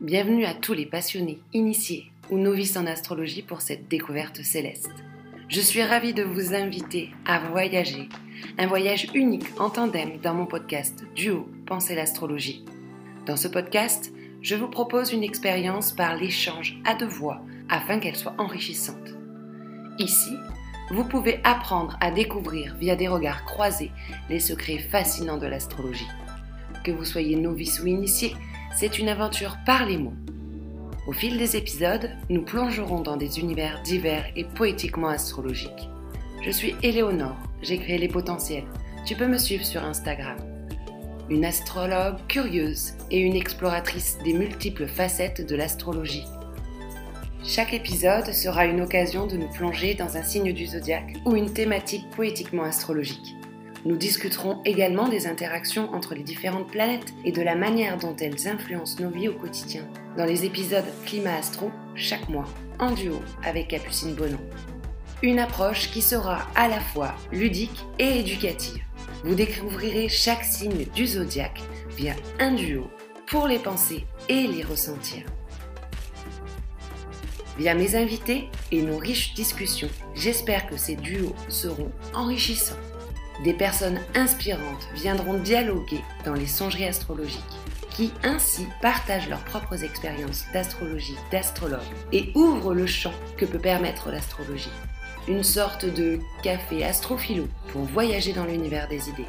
Bienvenue à tous les passionnés, initiés ou novices en astrologie pour cette découverte céleste. Je suis ravie de vous inviter à voyager, un voyage unique en tandem dans mon podcast Duo Penser l'astrologie. Dans ce podcast, je vous propose une expérience par l'échange à deux voix afin qu'elle soit enrichissante. Ici, vous pouvez apprendre à découvrir via des regards croisés les secrets fascinants de l'astrologie. Que vous soyez novice ou initié, c'est une aventure par les mots. Au fil des épisodes, nous plongerons dans des univers divers et poétiquement astrologiques. Je suis Éléonore, j'ai créé les potentiels. Tu peux me suivre sur Instagram. Une astrologue curieuse et une exploratrice des multiples facettes de l'astrologie. Chaque épisode sera une occasion de nous plonger dans un signe du zodiaque ou une thématique poétiquement astrologique. Nous discuterons également des interactions entre les différentes planètes et de la manière dont elles influencent nos vies au quotidien. Dans les épisodes Climat Astro, chaque mois, en duo avec Capucine Bonan. Une approche qui sera à la fois ludique et éducative. Vous découvrirez chaque signe du zodiaque via un duo pour les penser et les ressentir. Via mes invités et nos riches discussions, j'espère que ces duos seront enrichissants. Des personnes inspirantes viendront dialoguer dans les songeries astrologiques, qui ainsi partagent leurs propres expériences d'astrologie, d'astrologue et ouvrent le champ que peut permettre l'astrologie. Une sorte de café astrophilo pour voyager dans l'univers des idées.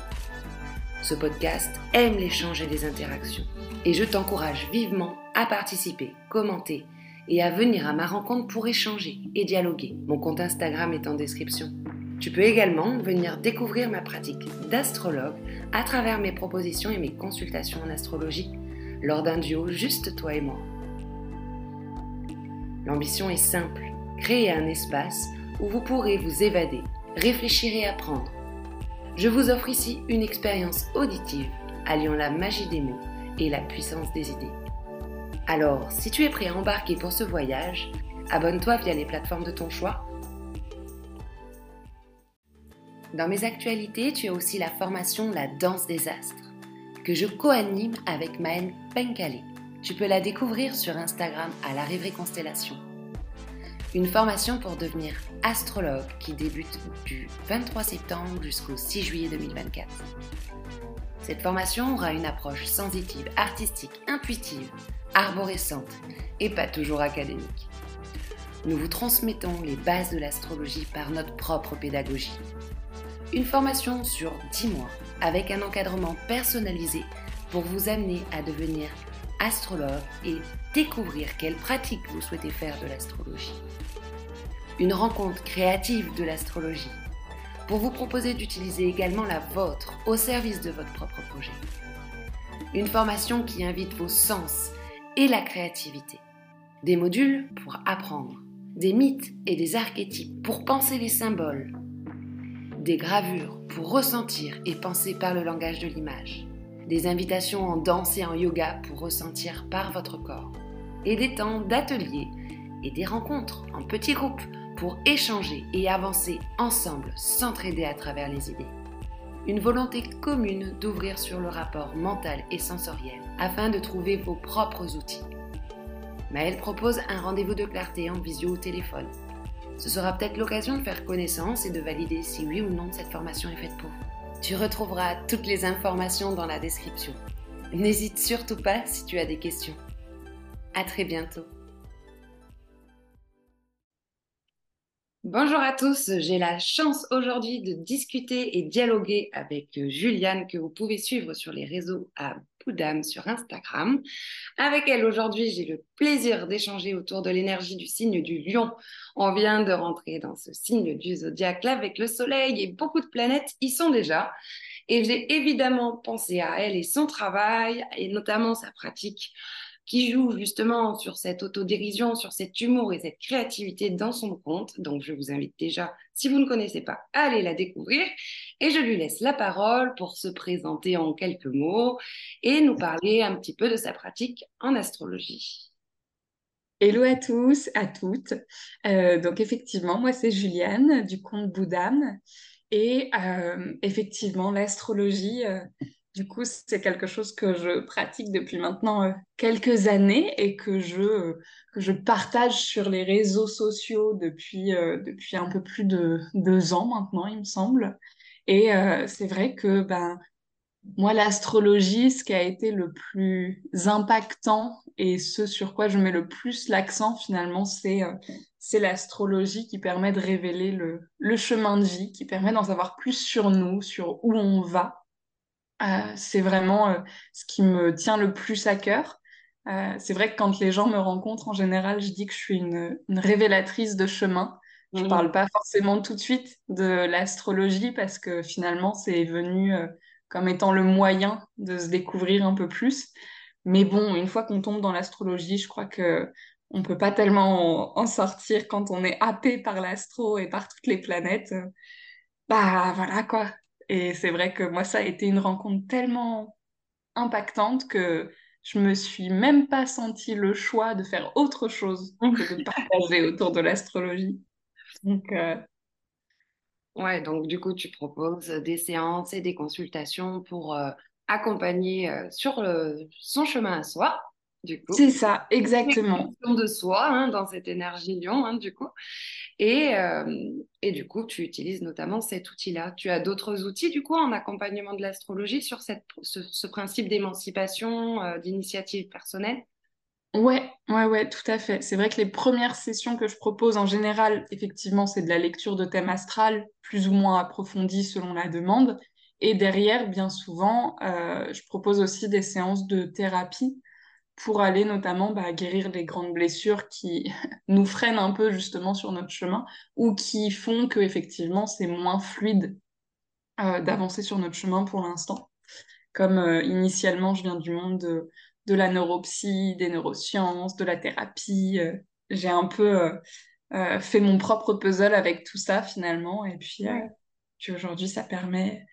Ce podcast aime l'échange et les interactions, et je t'encourage vivement à participer, commenter et à venir à ma rencontre pour échanger et dialoguer. Mon compte Instagram est en description. Tu peux également venir découvrir ma pratique d'astrologue à travers mes propositions et mes consultations en astrologie lors d'un duo juste toi et moi. L'ambition est simple, créer un espace où vous pourrez vous évader, réfléchir et apprendre. Je vous offre ici une expérience auditive alliant la magie des mots et la puissance des idées. Alors, si tu es prêt à embarquer pour ce voyage, abonne-toi via les plateformes de ton choix. Dans mes actualités, tu as aussi la formation La danse des astres, que je co-anime avec Maëlle Penkale. Tu peux la découvrir sur Instagram à la Rêverie Constellation. Une formation pour devenir astrologue qui débute du 23 septembre jusqu'au 6 juillet 2024. Cette formation aura une approche sensitive, artistique, intuitive, arborescente et pas toujours académique. Nous vous transmettons les bases de l'astrologie par notre propre pédagogie. Une formation sur 10 mois avec un encadrement personnalisé pour vous amener à devenir astrologue et découvrir quelles pratiques vous souhaitez faire de l'astrologie. Une rencontre créative de l'astrologie pour vous proposer d'utiliser également la vôtre au service de votre propre projet. Une formation qui invite vos sens et la créativité. Des modules pour apprendre, des mythes et des archétypes pour penser les symboles, des gravures pour ressentir et penser par le langage de l'image, des invitations en danse et en yoga pour ressentir par votre corps, et des temps d'ateliers et des rencontres en petits groupes pour échanger et avancer ensemble, s'entraider à travers les idées une volonté commune d'ouvrir sur le rapport mental et sensoriel afin de trouver vos propres outils. Maëlle propose un rendez-vous de clarté en visio au téléphone. Ce sera peut-être l'occasion de faire connaissance et de valider si oui ou non cette formation est faite pour vous. Tu retrouveras toutes les informations dans la description. N'hésite surtout pas si tu as des questions. À très bientôt. Bonjour à tous, j'ai la chance aujourd'hui de discuter et dialoguer avec Juliane que vous pouvez suivre sur les réseaux à Poudam sur Instagram. Avec elle aujourd'hui, j'ai le plaisir d'échanger autour de l'énergie du signe du lion. On vient de rentrer dans ce signe du zodiaque avec le soleil et beaucoup de planètes y sont déjà. Et j'ai évidemment pensé à elle et son travail et notamment sa pratique qui joue justement sur cette autodérision, sur cet humour et cette créativité dans son compte. Donc, je vous invite déjà, si vous ne connaissez pas, à aller la découvrir. Et je lui laisse la parole pour se présenter en quelques mots et nous parler un petit peu de sa pratique en astrologie. Hello à tous, à toutes. Euh, donc effectivement, moi c'est Juliane du compte Boudam. Et euh, effectivement, l'astrologie, euh, du coup, c'est quelque chose que je pratique depuis maintenant euh, quelques années et que je, euh, que je partage sur les réseaux sociaux depuis, euh, depuis un peu plus de deux ans maintenant, il me semble. Et c'est vrai que ben, moi, l'astrologie, ce qui a été le plus impactant et ce sur quoi je mets le plus l'accent finalement, c'est c'est l'astrologie qui permet de révéler le, le chemin de vie, qui permet d'en savoir plus sur nous, sur où on va euh, c'est vraiment euh, ce qui me tient le plus à cœur. Euh, c'est vrai que quand les gens me rencontrent, en général, je dis que je suis une, révélatrice de chemin. Je ne mmh. parle pas forcément tout de suite de l'astrologie parce que finalement, c'est venu comme étant le moyen de se découvrir un peu plus. Mais bon, une fois qu'on tombe dans l'astrologie, je crois que on peut pas tellement en, sortir quand on est happé par l'astro et par toutes les planètes. Bah voilà quoi. Et c'est vrai que moi, ça a été une rencontre tellement impactante que je me suis même pas senti le choix de faire autre chose que de partager autour de l'astrologie. Donc, euh, ouais, donc du coup, tu proposes des séances et des consultations pour euh, accompagner euh, sur son chemin à soi. C'est ça, exactement. De soi, hein, dans cette énergie lion, hein, du coup. Et, euh, et, du coup, tu utilises notamment cet outil-là. Tu as d'autres outils, du coup, en accompagnement de l'astrologie sur cette, ce, principe d'émancipation, euh, d'initiative personnelle? Ouais, ouais, ouais, tout à fait. C'est vrai que les premières sessions que je propose en général, effectivement, c'est de la lecture de thème astral, plus ou moins approfondie selon la demande. Et derrière, bien souvent, euh, je propose aussi des séances de thérapie pour aller notamment bah, guérir les grandes blessures qui nous freinent un peu justement sur notre chemin ou qui font que effectivement c'est moins fluide euh, d'avancer sur notre chemin pour l'instant. Comme euh, initialement je viens du monde de, de, la neuropsy, des neurosciences, de la thérapie, euh, j'ai un peu fait mon propre puzzle avec tout ça finalement et puis, puis aujourd'hui ça permet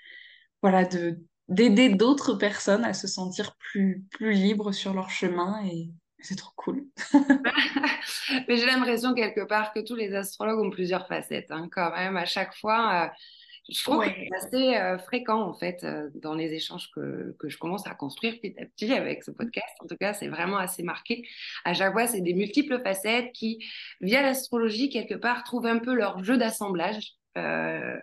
voilà de d'aider d'autres personnes à se sentir plus, plus libres sur leur chemin et c'est trop cool. Mais j'ai l'impression quelque part que tous les astrologues ont plusieurs facettes hein, quand même à chaque fois. Euh, je trouve que c'est assez euh, fréquent en fait euh, dans les échanges que, que, je commence à construire petit à petit avec ce podcast. En tout cas, c'est vraiment assez marqué. À chaque fois, c'est des multiples facettes qui, via l'astrologie, quelque part, trouvent un peu leur jeu d'assemblage. Euh,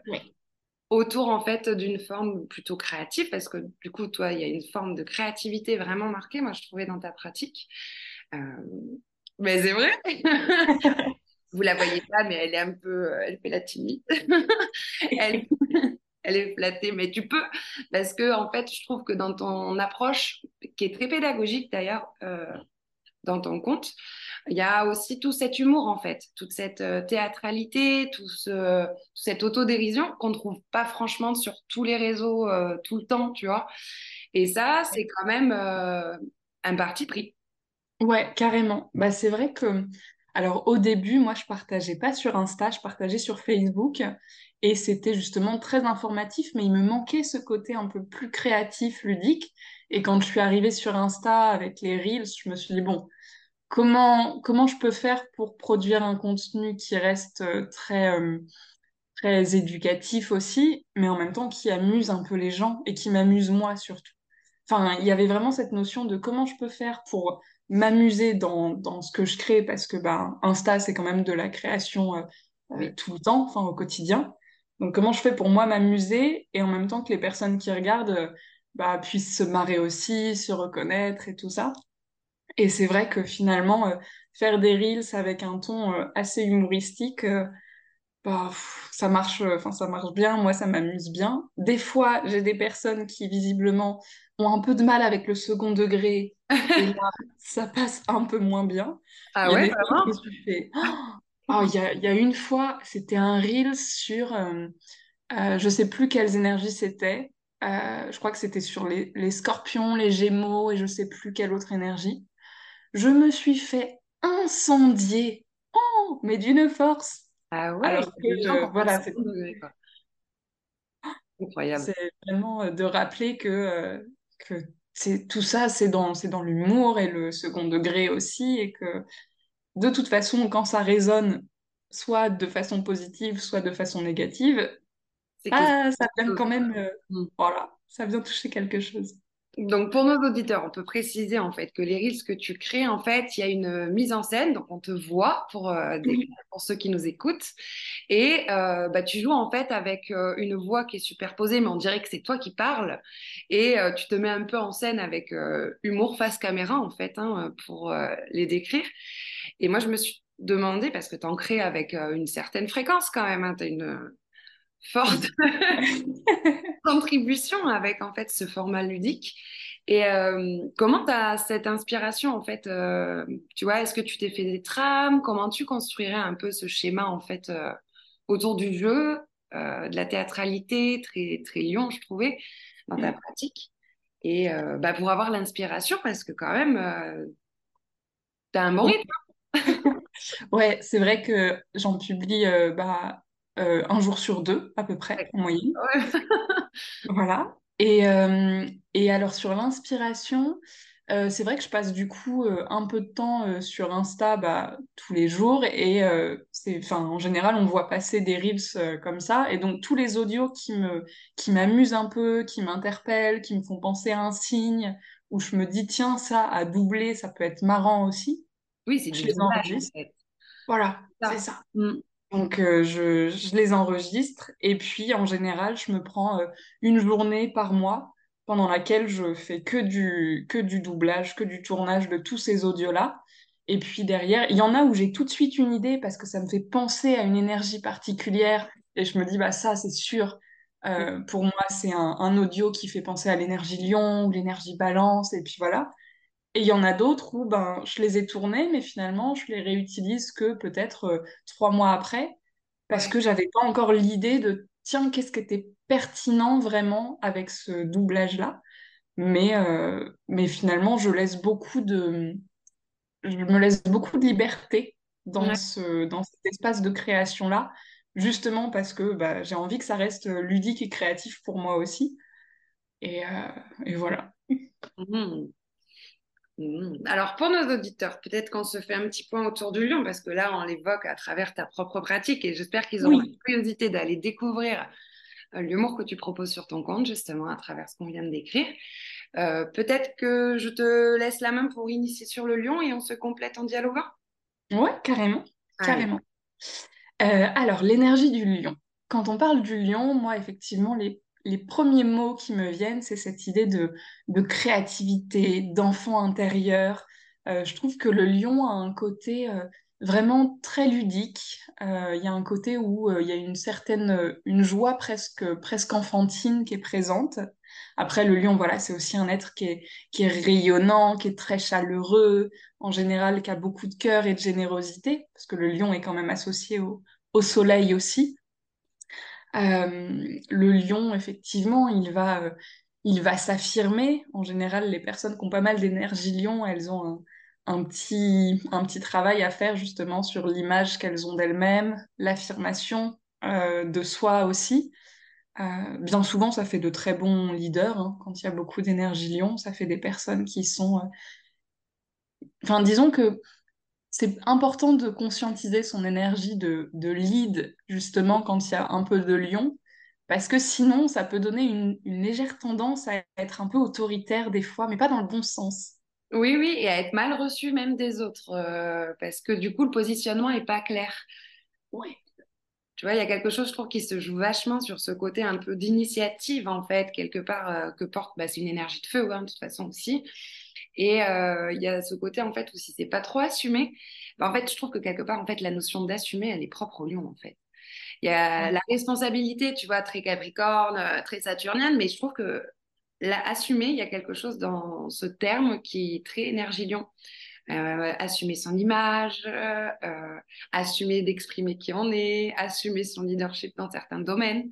autour en fait d'une forme plutôt créative parce que du coup toi il y a une forme de créativité vraiment marquée moi je trouvais dans ta pratique. Euh, mais c'est vrai. Vous la voyez pas mais elle est un peu elle fait la timide. Elle, est flattée mais tu peux parce que en fait je trouve que dans ton approche qui est très pédagogique d'ailleurs euh, dans ton compte il y a aussi tout cet humour en fait, toute cette euh, théâtralité, tout ce, toute cette autodérision qu'on ne trouve pas franchement sur tous les réseaux euh, tout le temps, tu vois. Et ça, c'est quand même euh, un parti pris. Ouais, carrément. Bah, c'est vrai que, alors au début, moi, je partageais pas sur Insta, je partageais sur Facebook. Et c'était justement très informatif, mais il me manquait ce côté un peu plus créatif, ludique. Et quand je suis arrivée sur Insta avec les Reels, je me suis dit, bon, comment, comment je peux faire pour produire un contenu qui reste euh, très, euh, très éducatif aussi, mais en même temps qui amuse un peu les gens et qui m'amuse moi surtout. Enfin, il y avait vraiment cette notion de comment je peux faire pour m'amuser dans, dans ce que je crée, parce que bah, Insta, c'est quand même de la création euh, tout le temps, enfin au quotidien. Donc comment je fais pour moi m'amuser et en même temps que les personnes qui regardent bah, puissent se marrer aussi, se reconnaître et tout ça. Et c'est vrai que finalement, euh, faire des reels avec un ton euh, assez humoristique, euh, bah, ça marche, enfin ça marche bien. Moi, ça m'amuse bien. Des fois, j'ai des personnes qui visiblement ont un peu de mal avec le second degré. et là, ça passe un peu moins bien. Ah ouais, oh, il y a, y a une fois, c'était un reel sur, je sais plus quelles énergies c'était. je crois que c'était sur les, les, scorpions, les gémeaux et je sais plus quelle autre énergie je me suis fait incendier, oh, mais d'une force. Ah ouais, Alors que, voilà, c'est incroyable. C'est vraiment euh, de rappeler que, euh, que c'est tout ça, c'est dans, c'est dans l'humour et le second degré aussi, et que de toute façon, quand ça résonne, soit de façon positive, soit de façon négative, ah, ça vient quand même, euh, mm. voilà, ça vient toucher quelque chose. Donc, pour nos auditeurs, on peut préciser en fait que les reels que tu crées, en fait, il y a une mise en scène, donc on te voit pour, euh, pour ceux qui nous écoutent, et euh, bah, tu joues en fait avec euh, une voix qui est superposée, mais on dirait que c'est toi qui parles, et tu te mets un peu en scène avec humour face caméra en fait, hein, pour les décrire. Et moi, je me suis demandé, parce que tu en crées avec une certaine fréquence quand même, hein, tu as une forte contribution avec en fait ce format ludique. Et euh, comment tu as cette inspiration en fait euh, Tu vois, est-ce que tu t'es fait des trames? Comment tu construirais un peu ce schéma en fait euh, autour du jeu, de la théâtralité, très très lion, je trouvais, dans ta mm. pratique? Et bah, pour avoir l'inspiration, parce que quand même, tu as un bon rythme. Ouais, c'est vrai que j'en publie bah, euh, un jour sur deux, à peu près, en moyenne. voilà. Et, euh, et, alors, sur l'inspiration, euh, c'est vrai que je passe du coup un peu de temps sur Insta bah, tous les jours. Et en général, on voit passer des reels comme ça. Et donc, tous les audios qui m'amusent un peu, qui m'interpellent, qui me font penser à un signe, où je me dis, tiens, ça à doubler, ça peut être marrant aussi. Oui, c'est je les enregistre. Voilà, c'est ça. Mm. Donc, euh, je, je, les enregistre et puis en général, je me prends euh, une journée par mois pendant laquelle je fais que du, que du doublage, que du tournage de tous ces audios-là. Et puis derrière, il y en a où j'ai tout de suite une idée parce que ça me fait penser à une énergie particulière et je me dis, bah ça, c'est sûr. Euh, pour moi, c'est un, un, audio qui fait penser à l'énergie lion ou l'énergie balance et puis voilà. Et il y en a d'autres où ben, je les ai tournés, mais finalement, je les réutilise que peut-être euh, trois mois après, parce que j'avais pas encore l'idée de tiens, qu'est-ce qui était pertinent vraiment avec ce doublage-là. Mais, euh, mais finalement, je laisse beaucoup de, je me laisse beaucoup de liberté dans, ce, dans cet espace de création-là, justement parce que bah, j'ai envie que ça reste ludique et créatif pour moi aussi. Et, euh, et voilà. Mmh. Mmh. Alors pour nos auditeurs, peut-être qu'on se fait un petit point autour du lion, parce que là, on l'évoque à travers ta propre pratique et j'espère qu'ils auront la curiosité d'aller découvrir euh, l'humour que tu proposes sur ton compte, justement, à travers ce qu'on vient de décrire. Euh, peut-être que je te laisse la main pour initier sur le lion et on se complète en dialoguant? Ouais, carrément. carrément. Euh, alors, l'énergie du lion. Quand on parle du lion, moi, effectivement, les les premiers mots qui me viennent, c'est cette idée de, créativité, d'enfant intérieur. Euh, je trouve que le lion a un côté euh, vraiment très ludique. Euh, il y a un côté où il y a une certaine une joie presque, presque enfantine qui est présente. Après, le lion, voilà, c'est aussi un être qui est, qui est rayonnant, qui est très chaleureux, en général, qui a beaucoup de cœur et de générosité, parce que le lion est quand même associé au soleil aussi. Euh, le lion, effectivement, il va, euh, il va s'affirmer. En général, les personnes qui ont pas mal d'énergie lion, elles ont un, petit, un petit travail à faire justement sur l'image qu'elles ont d'elles-mêmes, l'affirmation euh, de soi aussi. bien souvent, ça fait de très bons leaders. Hein. Quand il y a beaucoup d'énergie lion, ça fait des personnes qui sont... Enfin, disons que c'est important de conscientiser son énergie de, lead, justement, quand il y a un peu de lion, parce que sinon, ça peut donner une, légère tendance à être un peu autoritaire des fois, mais pas dans le bon sens. Oui, oui, et à être mal reçu même des autres, euh, parce que du coup, le positionnement n'est pas clair. Oui. Tu vois, il y a quelque chose, je trouve, qui se joue vachement sur ce côté un peu d'initiative, en fait, quelque part, euh, que porte, bah, c'est une énergie de feu, hein, de toute façon aussi. Et euh, il y a ce côté, en fait, où si c'est pas trop assumé, bah, en fait, je trouve que quelque part, en fait, la notion d'assumer, elle est propre au lion, en fait. Il y a la responsabilité, tu vois, très capricorne, euh, très saturnienne, mais je trouve que l'assumer, il y a quelque chose dans ce terme qui est très énergie lion. Euh, assumer son image, assumer d'exprimer qui on est, assumer son leadership dans certains domaines.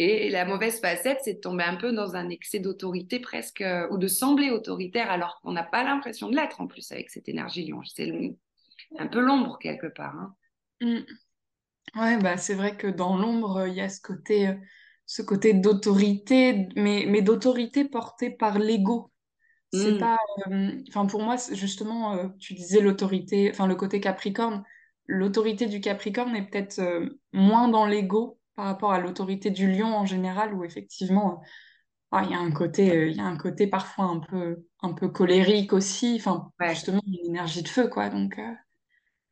Et la mauvaise facette, c'est de tomber un peu dans un excès d'autorité presque, euh, ou de sembler autoritaire alors qu'on n'a pas l'impression de l'être en plus avec cette énergie lion. C'est un peu l'ombre quelque part. Hein. Mm. Ouais, bah, c'est vrai que dans l'ombre, il y a ce côté, euh, ce côté d'autorité, mais, mais d'autorité portée par l'ego. C'est mm. pas. Euh, enfin, pour moi, justement, tu disais l'autorité, enfin, le côté Capricorne. L'autorité du Capricorne est peut-être moins dans l'ego par rapport à l'autorité du lion en général, où effectivement, ah, il y a un côté, il y a un côté parfois un peu, un peu colérique aussi. Enfin, justement, une énergie de feu, quoi. Donc,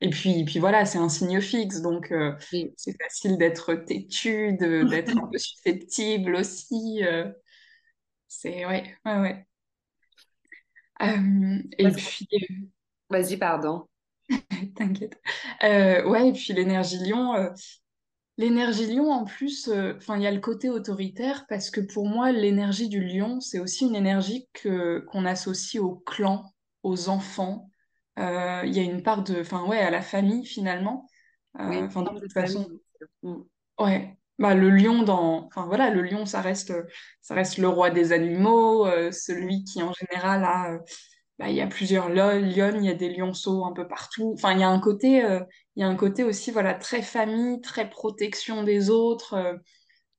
et puis, puis voilà, c'est un signe fixe, donc c'est facile d'être têtu, d'être un peu susceptible aussi. c'est ouais, ouais, ouais. et puis. Vas-y, pardon. T'inquiète. ouais, et puis l'énergie lion, L'énergie lion, en plus, euh, il y a le côté autoritaire parce que pour moi, l'énergie du lion, c'est aussi une énergie que qu'on associe au clan, aux enfants. Euh, il y a une part de, enfin, ouais, à la famille finalement. Euh, enfin, de toute façon, mm. ouais. Bah, le lion dans, enfin voilà, le lion, ça reste, ça reste le roi des animaux, celui qui en général a bah, il y a plusieurs lionnes, il y a des lionceaux un peu partout. Enfin, il y a un côté, euh, il y a un côté aussi, voilà, très famille, très protection des autres, euh,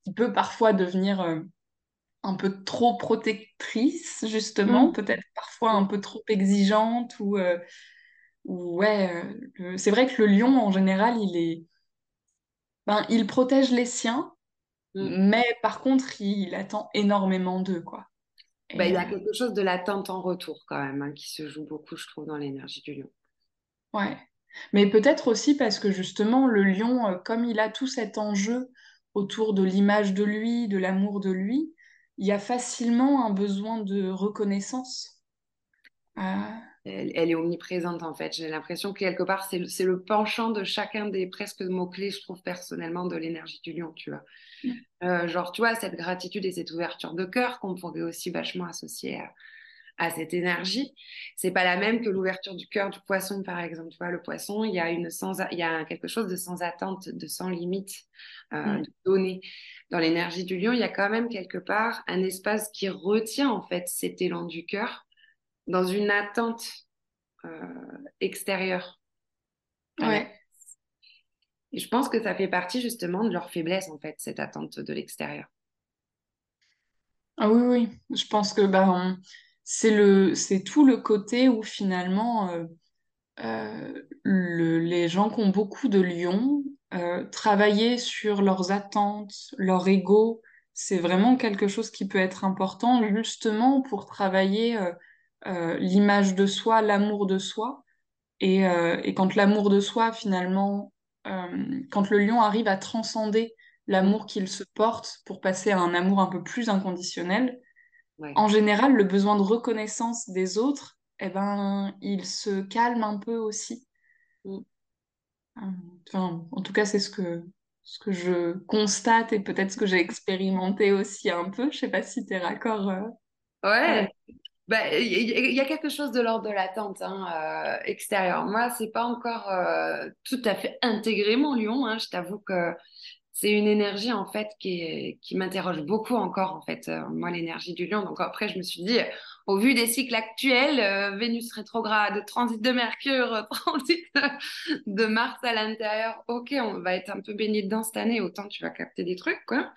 qui peut parfois devenir euh, un peu trop protectrice, justement, mm. peut-être parfois un peu trop exigeante ou, ou ouais, c'est vrai que le lion, en général, il est, ben, il protège les siens, mm. mais par contre, il attend énormément d'eux, quoi. Bah, il y a euh, quelque chose de l'attente en retour quand même hein, qui se joue beaucoup, je trouve, dans l'énergie du lion. Ouais. Mais peut-être aussi parce que justement, le lion, euh, comme il a tout cet enjeu autour de l'image de lui, de l'amour de lui, il y a facilement un besoin de reconnaissance. Euh, elle, est omniprésente en fait. J'ai l'impression que quelque part, c'est le, le, penchant de chacun des presque mots-clés, je trouve personnellement, de l'énergie du lion, tu vois. Mm. Euh, genre, tu vois, cette gratitude et cette ouverture de cœur qu'on pourrait aussi vachement associer à, cette énergie. C'est pas la même que l'ouverture du cœur du poisson, par exemple. Tu vois, le poisson, il y a, une sans, il y a quelque chose de sans attente, de sans limite, euh, mm. de donner. Dans l'énergie du lion, il y a quand même quelque part un espace qui retient en fait cet élan du cœur dans une attente euh, extérieure. Ouais. Et je pense que ça fait partie justement de leur faiblesse, en fait, cette attente de l'extérieur. Ah oui, oui. Je pense que ben, c'est le, c'est tout le côté où finalement euh, euh, le, les gens qui ont beaucoup de lions, travailler sur leurs attentes, leur ego, c'est vraiment quelque chose qui peut être important justement pour travailler euh, l'image de soi, l'amour de soi. Et, euh, quand l'amour de soi, finalement, euh, quand le lion arrive à transcender l'amour qu'il se porte pour passer à un amour un peu plus inconditionnel, en général, le besoin de reconnaissance des autres, eh ben, il se calme un peu aussi. Mm. Enfin, en tout cas, c'est ce que, ce que je constate et peut-être ce que j'ai expérimenté aussi un peu. Je sais pas si tu es raccord. Ouais, bah, il y, a quelque chose de l'ordre de l'attente hein, euh, extérieure. Moi, c'est pas encore euh, tout à fait intégré mon lion. Hein. Je t'avoue que c'est une énergie en fait qui, qui m'interroge beaucoup encore en fait. Euh, moi, l'énergie du lion. Donc après, je me suis dit, au vu des cycles actuels, Vénus rétrograde, transit de Mercure, transit de Mars à l'intérieur. Ok, on va être un peu baigné dedans cette année. Autant tu vas capter des trucs, quoi.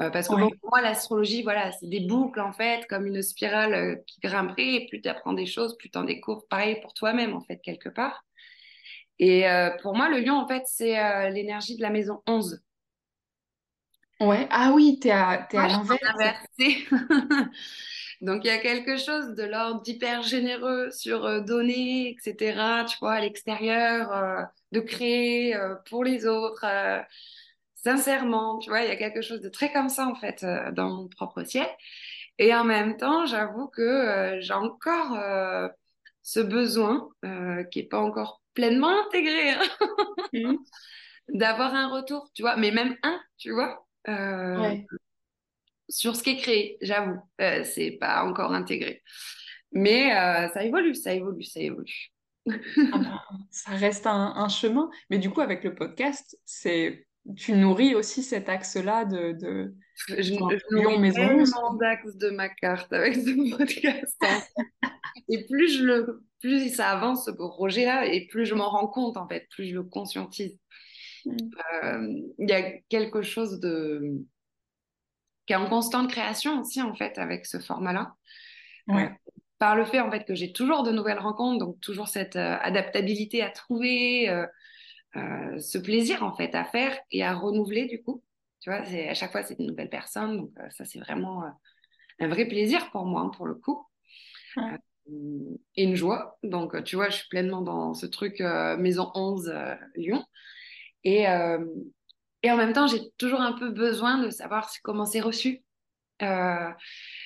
Euh, parce que pour moi, l'astrologie, voilà, c'est des boucles en fait, comme une spirale euh, qui grimperait. Et plus tu apprends des choses, plus tu en découvres. Pareil pour toi-même, en fait, quelque part. Et euh, pour moi, le lion, en fait, c'est l'énergie de la maison 11. Ouais, ah oui, tu es à, à l'envers. Donc, il y a quelque chose de l'ordre d'hyper généreux sur donner, etc., tu vois, à l'extérieur, de créer pour les autres sincèrement, tu vois, il y a quelque chose de très comme ça en fait euh, dans mon propre ciel. Et en même temps, j'avoue que euh, j'ai encore euh, ce besoin qui n'est pas encore pleinement intégré hein, mmh. d'avoir un retour, tu vois, mais même un, tu vois, sur ce qui est créé, j'avoue, c'est pas encore intégré. Mais ça évolue, ça évolue, ça évolue. Ah ben, ça reste un, un, chemin. Mais du coup, avec le podcast, c'est tu nourris aussi cet axe-là de, de... Je, je nourris tellement d'axes de ma carte avec ce podcast. et plus je le, plus ça avance ce projet-là, et plus je m'en rends compte en fait, plus je le conscientise. Mm. Euh, il y a quelque chose de qui est en constante création aussi en fait avec ce format-là. Ouais. Euh, par le fait en fait que j'ai toujours de nouvelles rencontres, donc toujours cette euh, adaptabilité à trouver, euh, ce plaisir en fait à faire et à renouveler du coup. Tu vois, à chaque fois c'est une nouvelle personne, donc euh, ça c'est vraiment euh, un vrai plaisir pour moi, hein, pour le coup. et une joie. Donc, tu vois, je suis pleinement dans ce truc Maison 11 Lyon. Et, et en même temps, j'ai toujours un peu besoin de savoir comment c'est reçu. Euh,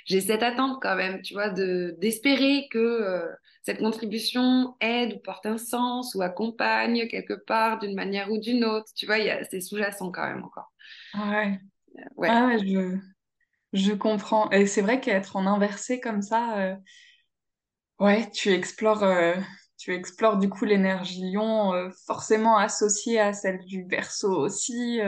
j'ai cette attente quand même, tu vois, de d'espérer que euh, cette contribution aide ou porte un sens ou accompagne quelque part d'une manière ou d'une autre. Tu vois, c'est sous-jacent quand même encore. Ouais. Euh, ouais. Ah ouais, je, je comprends. Et c'est vrai qu'être en inversé comme ça, ouais, tu explores, tu explores du coup l'énergie lion, forcément associée à celle du verso aussi.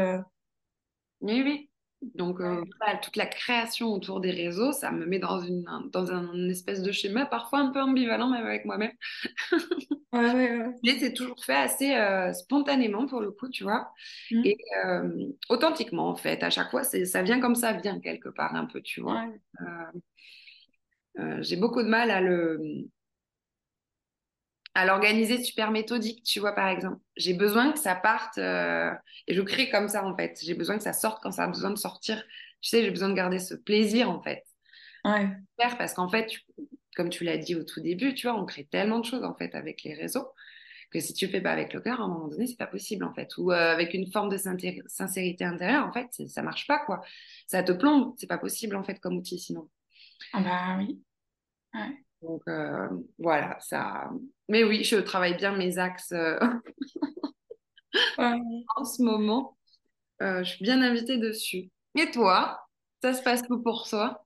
Oui, oui. Donc, euh, toute la création autour des réseaux, ça me met dans, une, dans un, espèce de schéma, parfois un peu ambivalent, même avec moi-même. ouais, ouais, ouais. Mais c'est toujours fait assez euh, spontanément, pour le coup, tu vois. Mmh. Et euh, authentiquement, en fait. À chaque fois, ça vient comme ça vient, quelque part, un peu, tu vois. J'ai beaucoup de mal à le à l'organiser super méthodique, tu vois, par exemple. J'ai besoin que ça parte, euh, et je crée comme ça, en fait. J'ai besoin que ça sorte quand ça a besoin de sortir. Tu sais, j'ai besoin de garder ce plaisir, en fait. Ouais. Parce qu'en fait, comme tu l'as dit au tout début, tu vois, on crée tellement de choses, en fait, avec les réseaux, que si tu fais pas avec le cœur, à un moment donné, c'est pas possible, en fait. Ou euh, avec une forme de sincérité intérieure, en fait, ça marche pas, quoi. Ça te plombe, c'est pas possible, en fait, comme outil, sinon. Ah bah oui. Ouais. Donc euh, voilà, ça. Mais oui, je travaille bien mes axes euh, en ce moment. Euh, je suis bien invitée dessus. Et toi, ça se passe où pour toi?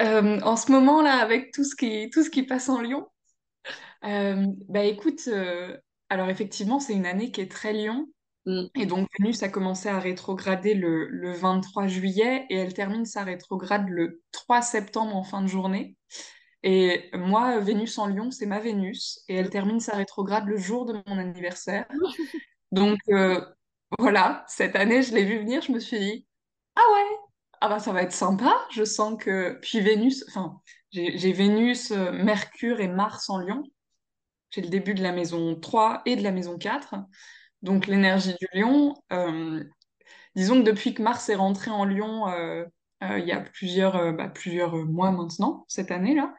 En ce moment là, avec tout ce qui tout ce qui passe en Lyon, bah écoute, alors effectivement, c'est une année qui est très Lyon. Mm. Et donc Vénus a commencé à rétrograder le, le 23 juillet et elle termine sa rétrograde le 3 septembre en fin de journée. Et moi, Vénus en Lion, c'est ma Vénus. Et elle termine sa rétrograde le jour de mon anniversaire. Donc euh, voilà, cette année, je l'ai vu venir, je me suis dit, ah ouais, ah bah ça va être sympa. Je sens que. Puis Vénus, enfin, j'ai Vénus, euh, Mercure et Mars en Lion. J'ai le début de la maison 3 et de la maison 4. Donc l'énergie du lion. Euh, disons que depuis que Mars est rentré en Lion euh, il y a plusieurs, euh, bah, plusieurs mois maintenant, cette année-là.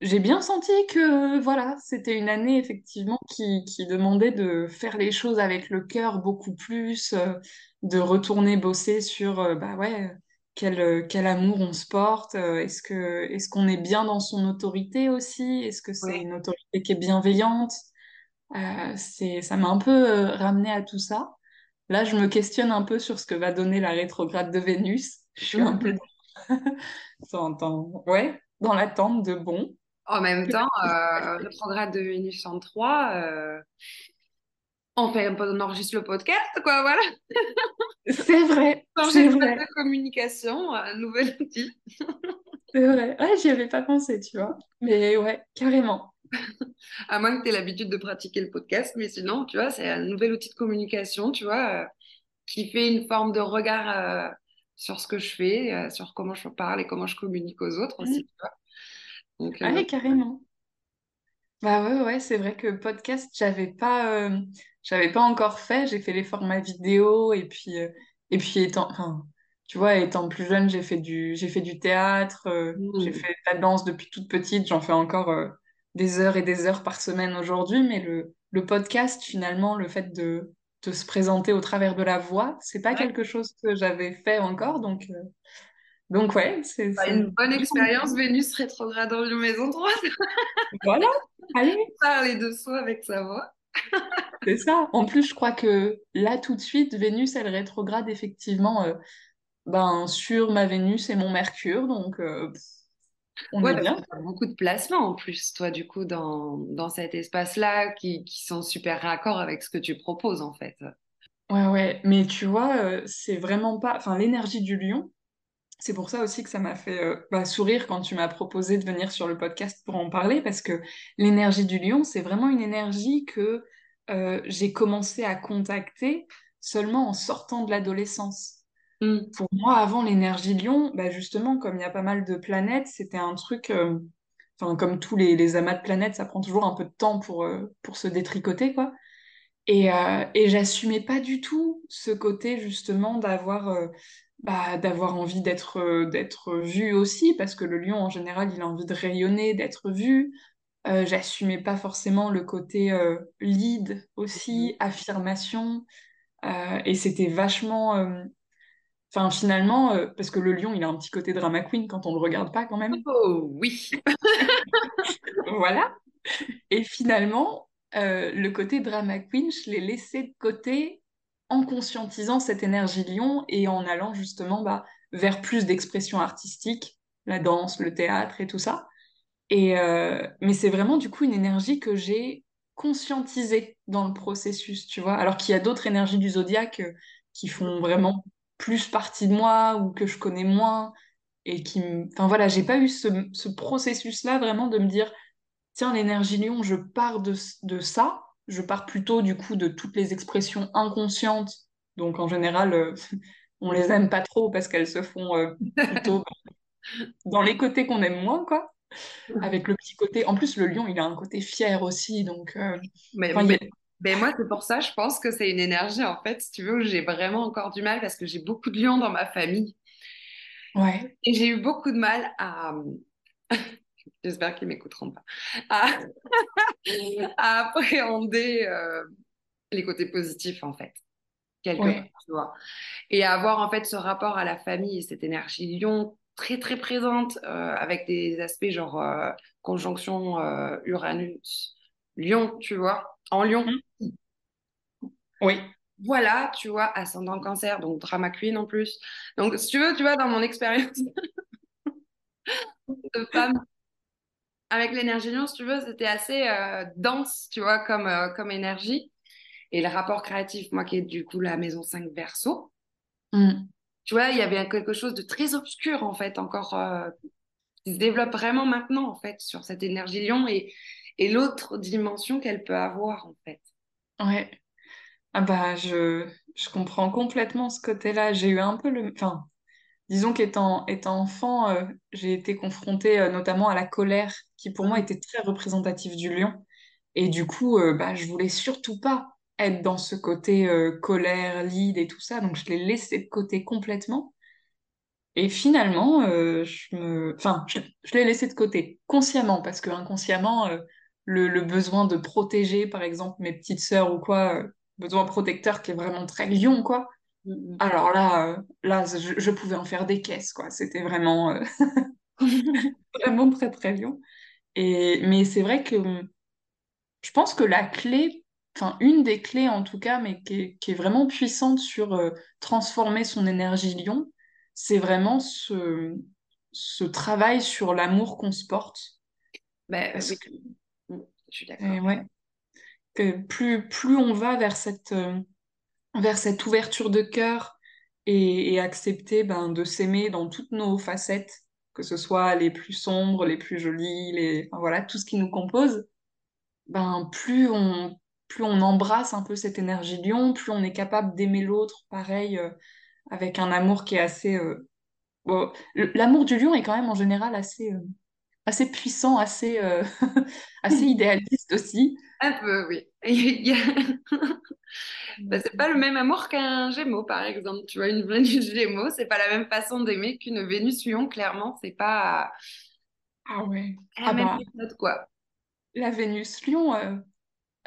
J'ai bien senti que voilà, c'était une année effectivement qui, qui, demandait de faire les choses avec le cœur beaucoup plus, euh, de retourner bosser sur bah ouais, quel, quel amour on se porte, est-ce que est-ce qu'on est bien dans son autorité aussi, est-ce que c'est une autorité qui est bienveillante, c'est ça m'a un peu ramené à tout ça. Là, je me questionne un peu sur ce que va donner la rétrograde de Vénus. Je suis un peu dans, ouais, dans l'attente de bon. En même temps, euh, rétrograde de Vénus en 3, euh, on, fait, on enregistre le podcast, quoi, voilà. C'est vrai. C'est vrai. de communication, un nouvel outil. C'est vrai. Ouais, j'y avais pas pensé, tu vois. Mais ouais, carrément. à moins que tu aies l'habitude de pratiquer le podcast, mais sinon, tu vois, c'est un nouvel outil de communication, tu vois, euh, qui fait une forme de regard sur ce que je fais, euh, sur comment je parle et comment je communique aux autres aussi. Tu vois euh, carrément. Bah ouais, ouais, c'est vrai que podcast, j'avais pas, euh, j'avais pas encore fait. J'ai fait les formats vidéo et puis, et puis étant, enfin, tu vois, étant plus jeune, j'ai fait du, j'ai fait du théâtre, j'ai mmh. fait de la danse depuis toute petite. J'en fais encore des heures et des heures par semaine aujourd'hui, mais le, le podcast, finalement, le fait de de se présenter au travers de la voix. C'est pas quelque chose que j'avais fait encore, donc euh, donc ouais, c'est une bonne expérience. Vénus rétrograde dans une maison 3. voilà, allez. Parler de soi avec sa voix. c'est ça. En plus, je crois que là tout de suite, Vénus elle rétrograde effectivement euh, ben sur ma Vénus et mon Mercure, donc. Euh, on ouais, bien. beaucoup de placements en plus, toi, du coup, dans, dans cet espace-là, qui, qui, sont super raccords avec ce que tu proposes, en fait. Ouais, ouais, mais tu vois, euh, c'est vraiment pas. Enfin, l'énergie du lion, c'est pour ça aussi que ça m'a fait euh, bah, sourire quand tu m'as proposé de venir sur le podcast pour en parler, parce que l'énergie du lion, c'est vraiment une énergie que euh, j'ai commencé à contacter seulement en sortant de l'adolescence. Mm. Pour moi, avant l'énergie Lion, bah justement, comme il y a pas mal de planètes, c'était un truc, euh, enfin, comme tous les, les, amas de planètes, ça prend toujours un peu de temps pour, euh, pour se détricoter, quoi. Et, euh, et j'assumais pas du tout ce côté, justement, d'avoir bah, d'avoir envie d'être d'être vu aussi, parce que le lion, en général, il a envie de rayonner, d'être vu. Euh, j'assumais pas forcément le côté euh, lead aussi, affirmation. Euh, et c'était vachement... Enfin, finalement, euh, parce que le lion, il a un petit côté drama queen quand on le regarde pas quand même. Oh oui. Voilà. Et finalement, euh, le côté drama queen, je l'ai laissé de côté en conscientisant cette énergie lion et en allant justement bah, vers plus d'expression artistique, la danse, le théâtre et tout ça. Et euh, mais c'est vraiment du coup une énergie que j'ai conscientisée dans le processus, tu vois. Alors qu'il y a d'autres énergies du zodiaque qui font vraiment plus partie de moi ou que je connais moins et qui me... Enfin voilà, j'ai pas eu ce, ce processus-là vraiment de me dire, tiens, l'énergie lion, je pars de, de ça. Je pars plutôt du coup de toutes les expressions inconscientes. Donc en général, euh, on les aime pas trop parce qu'elles se font euh, plutôt dans les côtés qu'on aime moins, quoi avec le petit côté. En plus, le lion, il a un côté fier aussi, donc. euh, Mais, Enfin. Mais moi, c'est pour ça, je pense que c'est une énergie, en fait, si tu veux, où j'ai vraiment encore du mal parce que j'ai beaucoup de lions dans ma famille. Ouais, Et j'ai eu beaucoup de mal à, j'espère qu'ils m'écouteront pas, à, à appréhender euh, les côtés positifs, en fait, quelque part, tu vois. Et à avoir, en fait, ce rapport à la famille et cette énergie lion très, très présente, euh, avec des aspects genre euh, conjonction Uranus-Lion, tu vois, en Lion. Hmm. Oui, Voilà, tu vois, ascendant cancer, donc drama queen en plus. Donc, si tu veux, tu vois, dans mon expérience de femme avec l'énergie lion, si tu veux, c'était assez euh, dense, tu vois, comme, euh, comme énergie. Et le rapport créatif, moi qui est du coup la maison 5 verso, Hmm. tu vois, il y avait quelque chose de très obscur, en fait, encore, euh, qui se développe vraiment maintenant, en fait, sur cette énergie lion et, et l'autre dimension qu'elle peut avoir, en fait. ouais. Ah bah, je, je comprends complètement ce côté-là. J'ai eu un peu le... Enfin, disons qu'étant étant enfant, euh, j'ai été confrontée euh, notamment à la colère, qui pour moi Mhm. était très représentative du lion. Et du coup, euh, bah, je voulais surtout pas être dans ce côté colère, lead et tout ça, donc je l'ai laissé de côté complètement. Et finalement, euh, je me... enfin, je, je l'ai laissé de côté, consciemment, parce que inconsciemment, euh, le, le besoin de protéger, par exemple, mes petites sœurs ou quoi, euh, besoin protecteur qui est vraiment très lion, quoi. Mhm. Alors là, euh, là, je, je pouvais en faire des caisses, quoi. C'était vraiment, euh, vraiment très, très lion. Et, mais c'est vrai que hum, je pense que la clé, enfin, une des clés en tout cas, mais qui est, qui est vraiment puissante sur euh, transformer son énergie lion, c'est vraiment ce, ce travail sur l'amour qu'on se porte. Parce oui, que, Mhm. Ouais, que plus, plus on va vers cette, euh, vers cette ouverture de cœur et, accepter ben, de s'aimer dans toutes nos facettes, que ce soit les plus sombres, les plus jolies, les, voilà, tout ce qui nous compose, ben, plus on, plus on embrasse un peu cette énergie lion, plus on est capable d'aimer l'autre, pareil, euh, avec un amour qui est assez... euh, l'amour du lion est quand même en général assez, assez puissant, assez, euh, assez idéaliste aussi. Un peu, oui. Ben, c'est pas le même amour qu'un Gémeaux, par exemple. Tu vois, une Vénus Gémeaux, c'est pas la même façon d'aimer qu'une Vénus Lion, clairement, c'est pas Ah ouais. la Ah même bah, méthode, quoi. la Vénus lion, euh,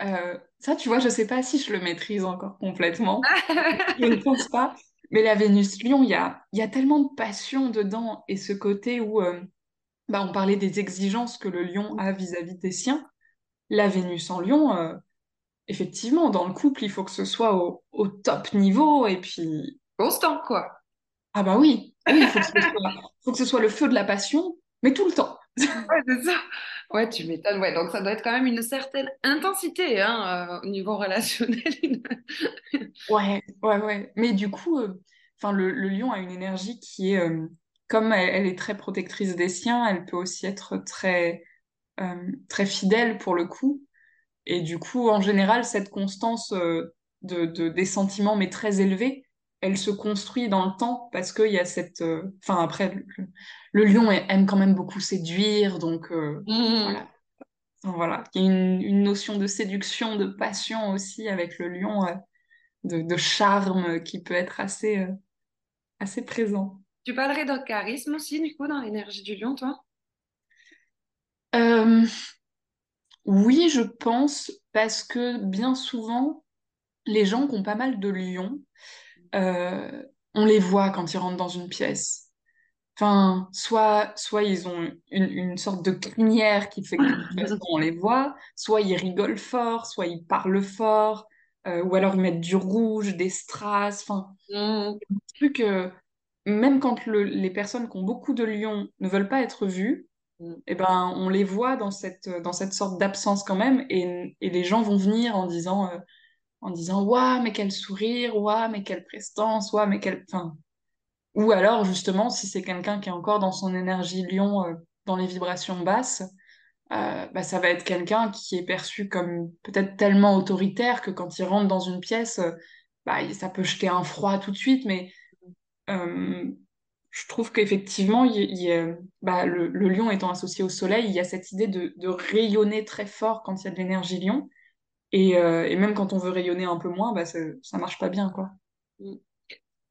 euh, ça tu vois, je sais pas si je le maîtrise encore complètement. Je ne pense pas. Mais la Vénus lion, il y a, y a tellement de passion dedans et ce côté où... euh, bah, on parlait des exigences que le lion a vis-à-vis des siens. La Vénus en lion, euh, effectivement, dans le couple, il faut que ce soit au, au top niveau. Et puis, Constant, quoi. ah bah oui, oui, il faut que ce soit, faut que ce soit le feu de la passion, mais tout le temps. Ouais, c'est ça. Ouais, tu m'étonnes. Ouais, donc ça doit être quand même une certaine intensité, hein, euh, au niveau relationnel. Ouais, ouais, ouais. Mais du coup, euh, le, le lion a une énergie qui est, comme elle, elle est très protectrice des siens, elle peut aussi être très, euh, très fidèle pour le coup. Et du coup, en général, cette constance euh, de, de- des sentiments, mais très élevée, elle se construit dans le temps parce qu'il y a cette... euh, Enfin, après, le, le lion aime quand même beaucoup séduire, donc Mhm. voilà. Il y a une, une notion de séduction, de passion aussi avec le lion, de, de charme qui peut être assez, assez présent. Tu parlerais de charisme aussi, du coup, dans l'énergie du lion, toi? Euh, oui, je pense, parce que bien souvent, les gens qui ont pas mal de lions, euh, on les voit quand ils rentrent dans une pièce. Enfin, soit, soit ils ont une, une sorte de crinière qui fait que de toute façon on les voit, soit ils rigolent fort, soit ils parlent fort, euh, ou alors ils mettent du rouge, des strass, enfin, Mm. truc, euh, même quand le- les personnes qui ont beaucoup de lions ne veulent pas être vues, Mm. eh ben, on les voit dans cette, dans cette sorte d'absence quand même, et, et les gens vont venir en disant, euh, en disant, Waouh, mais quel sourire, waouh, mais quelle prestance, waouh, mais quelle. Enfin, ou alors, justement, si c'est quelqu'un qui est encore dans son énergie lion, euh, dans les vibrations basses, euh, bah, ça va être quelqu'un qui est perçu comme peut-être tellement autoritaire que quand il rentre dans une pièce, bah, ça peut jeter un froid tout de suite, mais je trouve qu'effectivement, bah, le, le lion étant associé au soleil, il y a cette idée de, rayonner très fort quand il y a de l'énergie lion. Et, euh, et même quand on veut rayonner un peu moins, bah, ça, ça marche pas bien, quoi. Mm.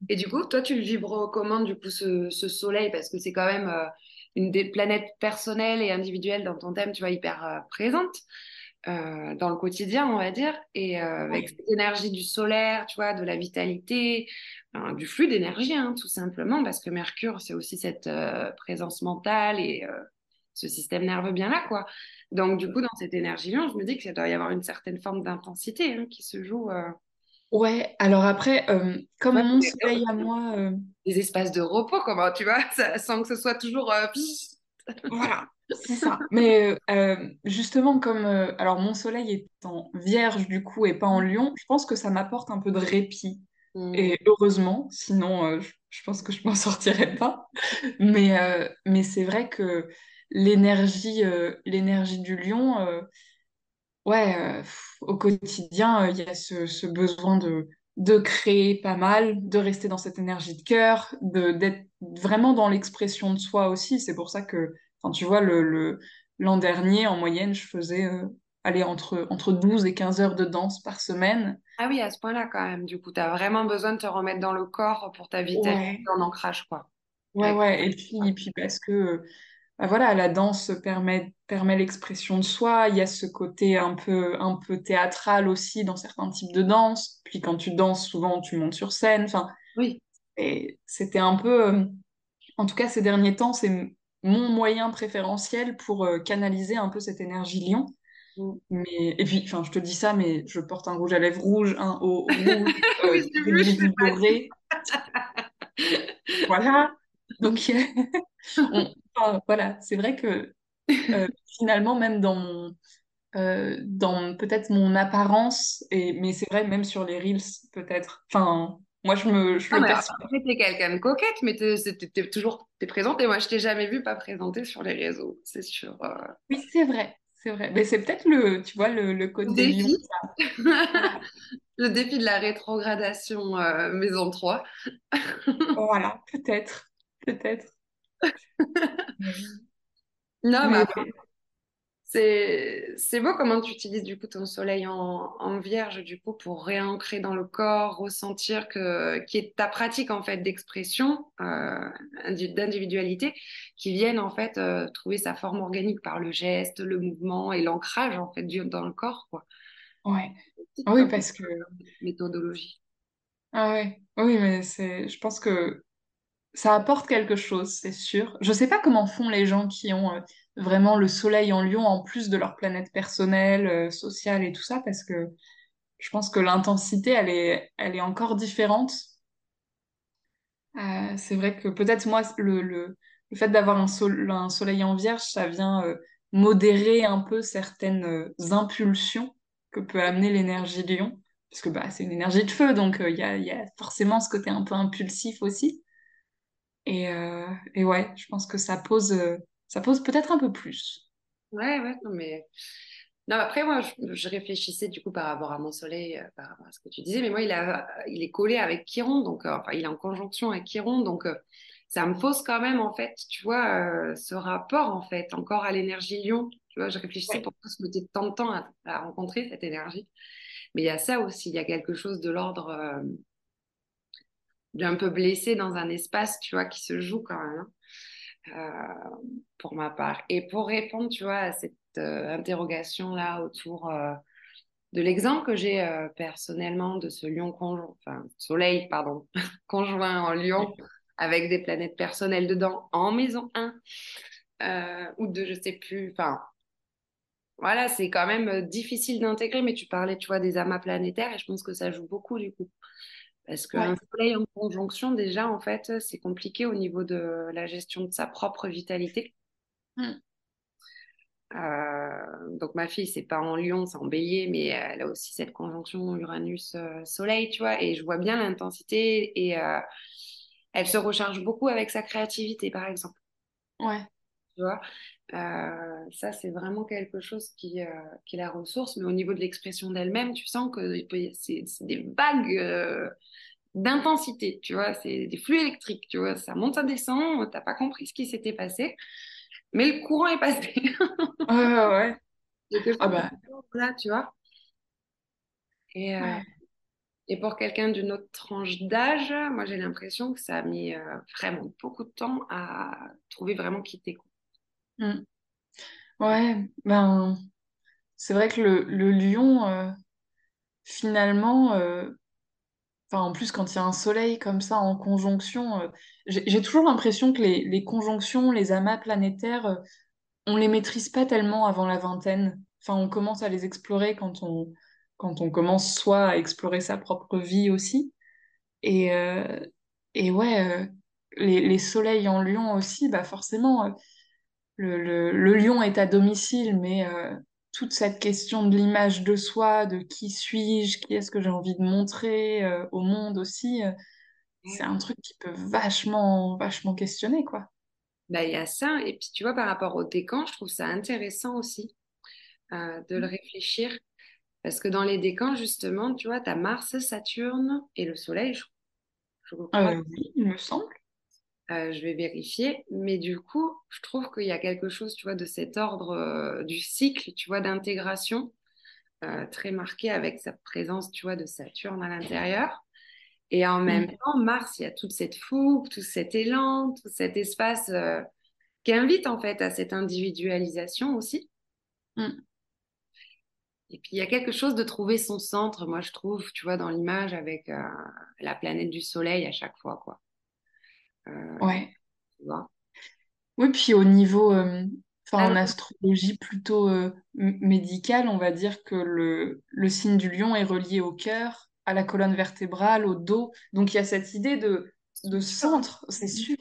Et du coup, toi, tu le vibres comment, du coup, ce, ce soleil? Parce que c'est quand même euh, une des planètes personnelles et individuelles dans ton thème, tu vois, hyper euh, présente euh, dans le quotidien, on va dire. Et euh, avec cette énergie du solaire, tu vois, de la vitalité, du flux d'énergie, hein, tout simplement, parce que Mercure, c'est aussi cette euh, présence mentale et ce système nerveux bien là, quoi. Donc, du coup, dans cette énergie-là, je me dis que ça doit y avoir une certaine forme d'intensité hein, qui se joue. Ouais, alors après, comme Ouais, mon soleil à moi, des espaces de repos, comment tu vois, ça, sans que ce soit toujours. voilà, c'est ça. Mais euh, euh, justement, comme euh, alors mon soleil est en vierge du coup et pas en lion, je pense que ça m'apporte un peu de répit. Hmm. Et heureusement, sinon euh, je, pense que je m'en sortirais pas. Mais, mais c'est vrai que l'énergie l'énergie du lion, ouais, pff, au quotidien, il y a ce, ce besoin de, de créer pas mal, de rester dans cette énergie de cœur, de, d'être vraiment dans l'expression de soi aussi. C'est pour ça que, enfin, tu vois, le, l'an dernier, en moyenne, je faisais euh, aller entre, entre 12 et 15 heures de danse par semaine. Ah oui, à ce point-là, quand même, du coup, tu as vraiment besoin de te remettre dans le corps pour ta vitalité Ouais. en ancrage, quoi. Ouais, ouais. Et puis, puis parce que bah voilà, la danse permet, permet l'expression de soi. Il y a ce côté un peu, un peu théâtral aussi dans certains types de danse. Puis quand tu danses, souvent tu montes sur scène. Enfin, Oui. et c'était un peu, euh, en tout cas ces derniers temps, c'est mon moyen préférentiel pour euh, canaliser un peu cette énergie lion. Hmm. Mais, et puis, enfin, je te dis ça, mais je porte un rouge à lèvres rouge, un haut rouge, euh, dorés. Voilà. Donc, on- enfin, voilà, c'est vrai que euh, finalement, même dans mon, euh, dans peut-être mon apparence, et, mais c'est vrai, même sur les Reels, peut-être. Enfin, moi, je me, je Non, le perçois. après, t'es quelqu'un de coquette, mais t'es t'es toujours t'es présente. Et moi, je t'ai jamais vu pas présenter sur les réseaux, c'est sûr. euh. Oui, c'est vrai, c'est vrai. Mais c'est peut-être le, tu vois, le, le côté défi, le défi de la rétrogradation euh, maison 3. Voilà, peut-être, peut-être. Non, mais Mais C'est, c'est beau comment tu utilises du coup ton soleil en, en vierge du coup pour réancrer dans le corps, ressentir que qui est ta pratique en fait d'expression, euh, indi- d'individualité, qui viennent en fait euh, trouver sa forme organique par le geste, le mouvement et l'ancrage en fait du, dans le corps quoi. ouais. Oui, parce que. méthodologie. Ah ouais. Oui, mais c'est. Je pense que ça apporte quelque chose, c'est sûr. Je sais pas comment font les gens qui ont euh, vraiment le soleil en lion en plus de leur planète personnelle, euh, sociale et tout ça, parce que je pense que l'intensité, elle est, elle est encore différente. Euh, c'est vrai que peut-être moi, le, le, le fait d'avoir un, sol- un soleil en vierge, ça vient modérer un peu certaines impulsions que peut amener l'énergie lion. Parce que bah, c'est une énergie de feu, donc il y a forcément ce côté un peu impulsif aussi. Et, euh, et ouais, je pense que ça pose, euh, ça pose peut-être un peu plus. Ouais ouais non mais non après moi je, je réfléchissais du coup par rapport à mon soleil, euh, par rapport à ce que tu disais, mais moi il a il est collé avec Chiron donc euh, enfin il est en conjonction avec Chiron donc euh, ça me fausse quand même en fait tu vois ce rapport en fait encore à l'énergie lion tu vois je réfléchissais Ouais. pourquoi se mettait tant de temps à, à rencontrer cette énergie mais il y a ça aussi il y a quelque chose de l'ordre d'un peu blessée dans un espace, tu vois, qui se joue quand même, hein, euh, pour ma part. Et pour répondre, tu vois, à cette euh, interrogation-là autour euh, de l'exemple que j'ai personnellement de ce lion conjoint, enfin, soleil, pardon, conjoint en lion, avec des planètes personnelles dedans, en maison 1, ou de, je sais plus, enfin, voilà, c'est quand même difficile d'intégrer, mais tu parlais, tu vois, des amas planétaires, et je pense que ça joue beaucoup, du coup. Parce qu'un soleil en conjonction, déjà, en fait, c'est compliqué au niveau de la gestion de sa propre vitalité. Hmm. Euh, donc ma fille, c'est pas en lion, c'est en bélier, mais elle a aussi cette conjonction Uranus-Soleil, tu vois, et je vois bien l'intensité et euh, elle se recharge beaucoup avec sa créativité, par exemple. Ouais. Tu vois, euh, ça c'est vraiment quelque chose qui, qui est la ressource, mais au niveau de l'expression d'elle-même, tu sens que c'est des vagues d'intensité, tu vois, c'est des flux électriques, tu vois, ça monte, ça descend, t'as pas compris ce qui s'était passé, mais le courant est passé. ouais, ouais. Ah bah. Là, tu vois. Et, euh, et pour quelqu'un d'une autre tranche d'âge, moi j'ai l'impression que ça a mis euh, vraiment beaucoup de temps à trouver vraiment qui t'es. Mm. Ouais, ben c'est vrai que le, le lion, euh, finalement, en plus, quand il y a un soleil comme ça en conjonction, euh, j'ai toujours l'impression que les, conjonctions, les amas planétaires, euh, on les maîtrise pas tellement avant la vingtaine. Enfin, on commence à les explorer quand on, quand on commence soit à explorer sa propre vie aussi. Et, euh, et ouais, les, les, soleils en lion aussi, bah forcément, le, le, le, lion est à domicile, mais toute cette question de l'image de soi, de qui suis-je, qui est-ce que j'ai envie de montrer euh, au monde aussi, euh, c'est un truc qui peut vachement, vachement questionner, quoi. Bah, il y a ça, et puis tu vois, par rapport au décan, je trouve ça intéressant aussi euh, de le mm. réfléchir, parce que dans les décans, justement, tu vois, tu as Mars, Saturne et le Soleil, je, je crois. oui, il me semble. Euh, je vais vérifier. Mais du coup, je trouve qu'il y a quelque chose, tu vois, de cet ordre euh, du cycle, tu vois, d'intégration euh, très marqué avec sa présence, tu vois, de Saturne à l'intérieur. Et en même temps, Mars, il y a toute cette fougue, tout cet élan, tout cet espace qui invite en fait à cette individualisation aussi. Mm. Et puis il y a quelque chose de trouver son centre, moi je trouve, tu vois, dans l'image avec la planète du Soleil à chaque fois, quoi. Euh, ouais. Oui, puis au niveau, euh, en astrologie plutôt euh, médicale, on va dire que le, le signe du lion est relié au cœur, à la colonne vertébrale, au dos. Donc il y a cette idée de, de centre, c'est sûr,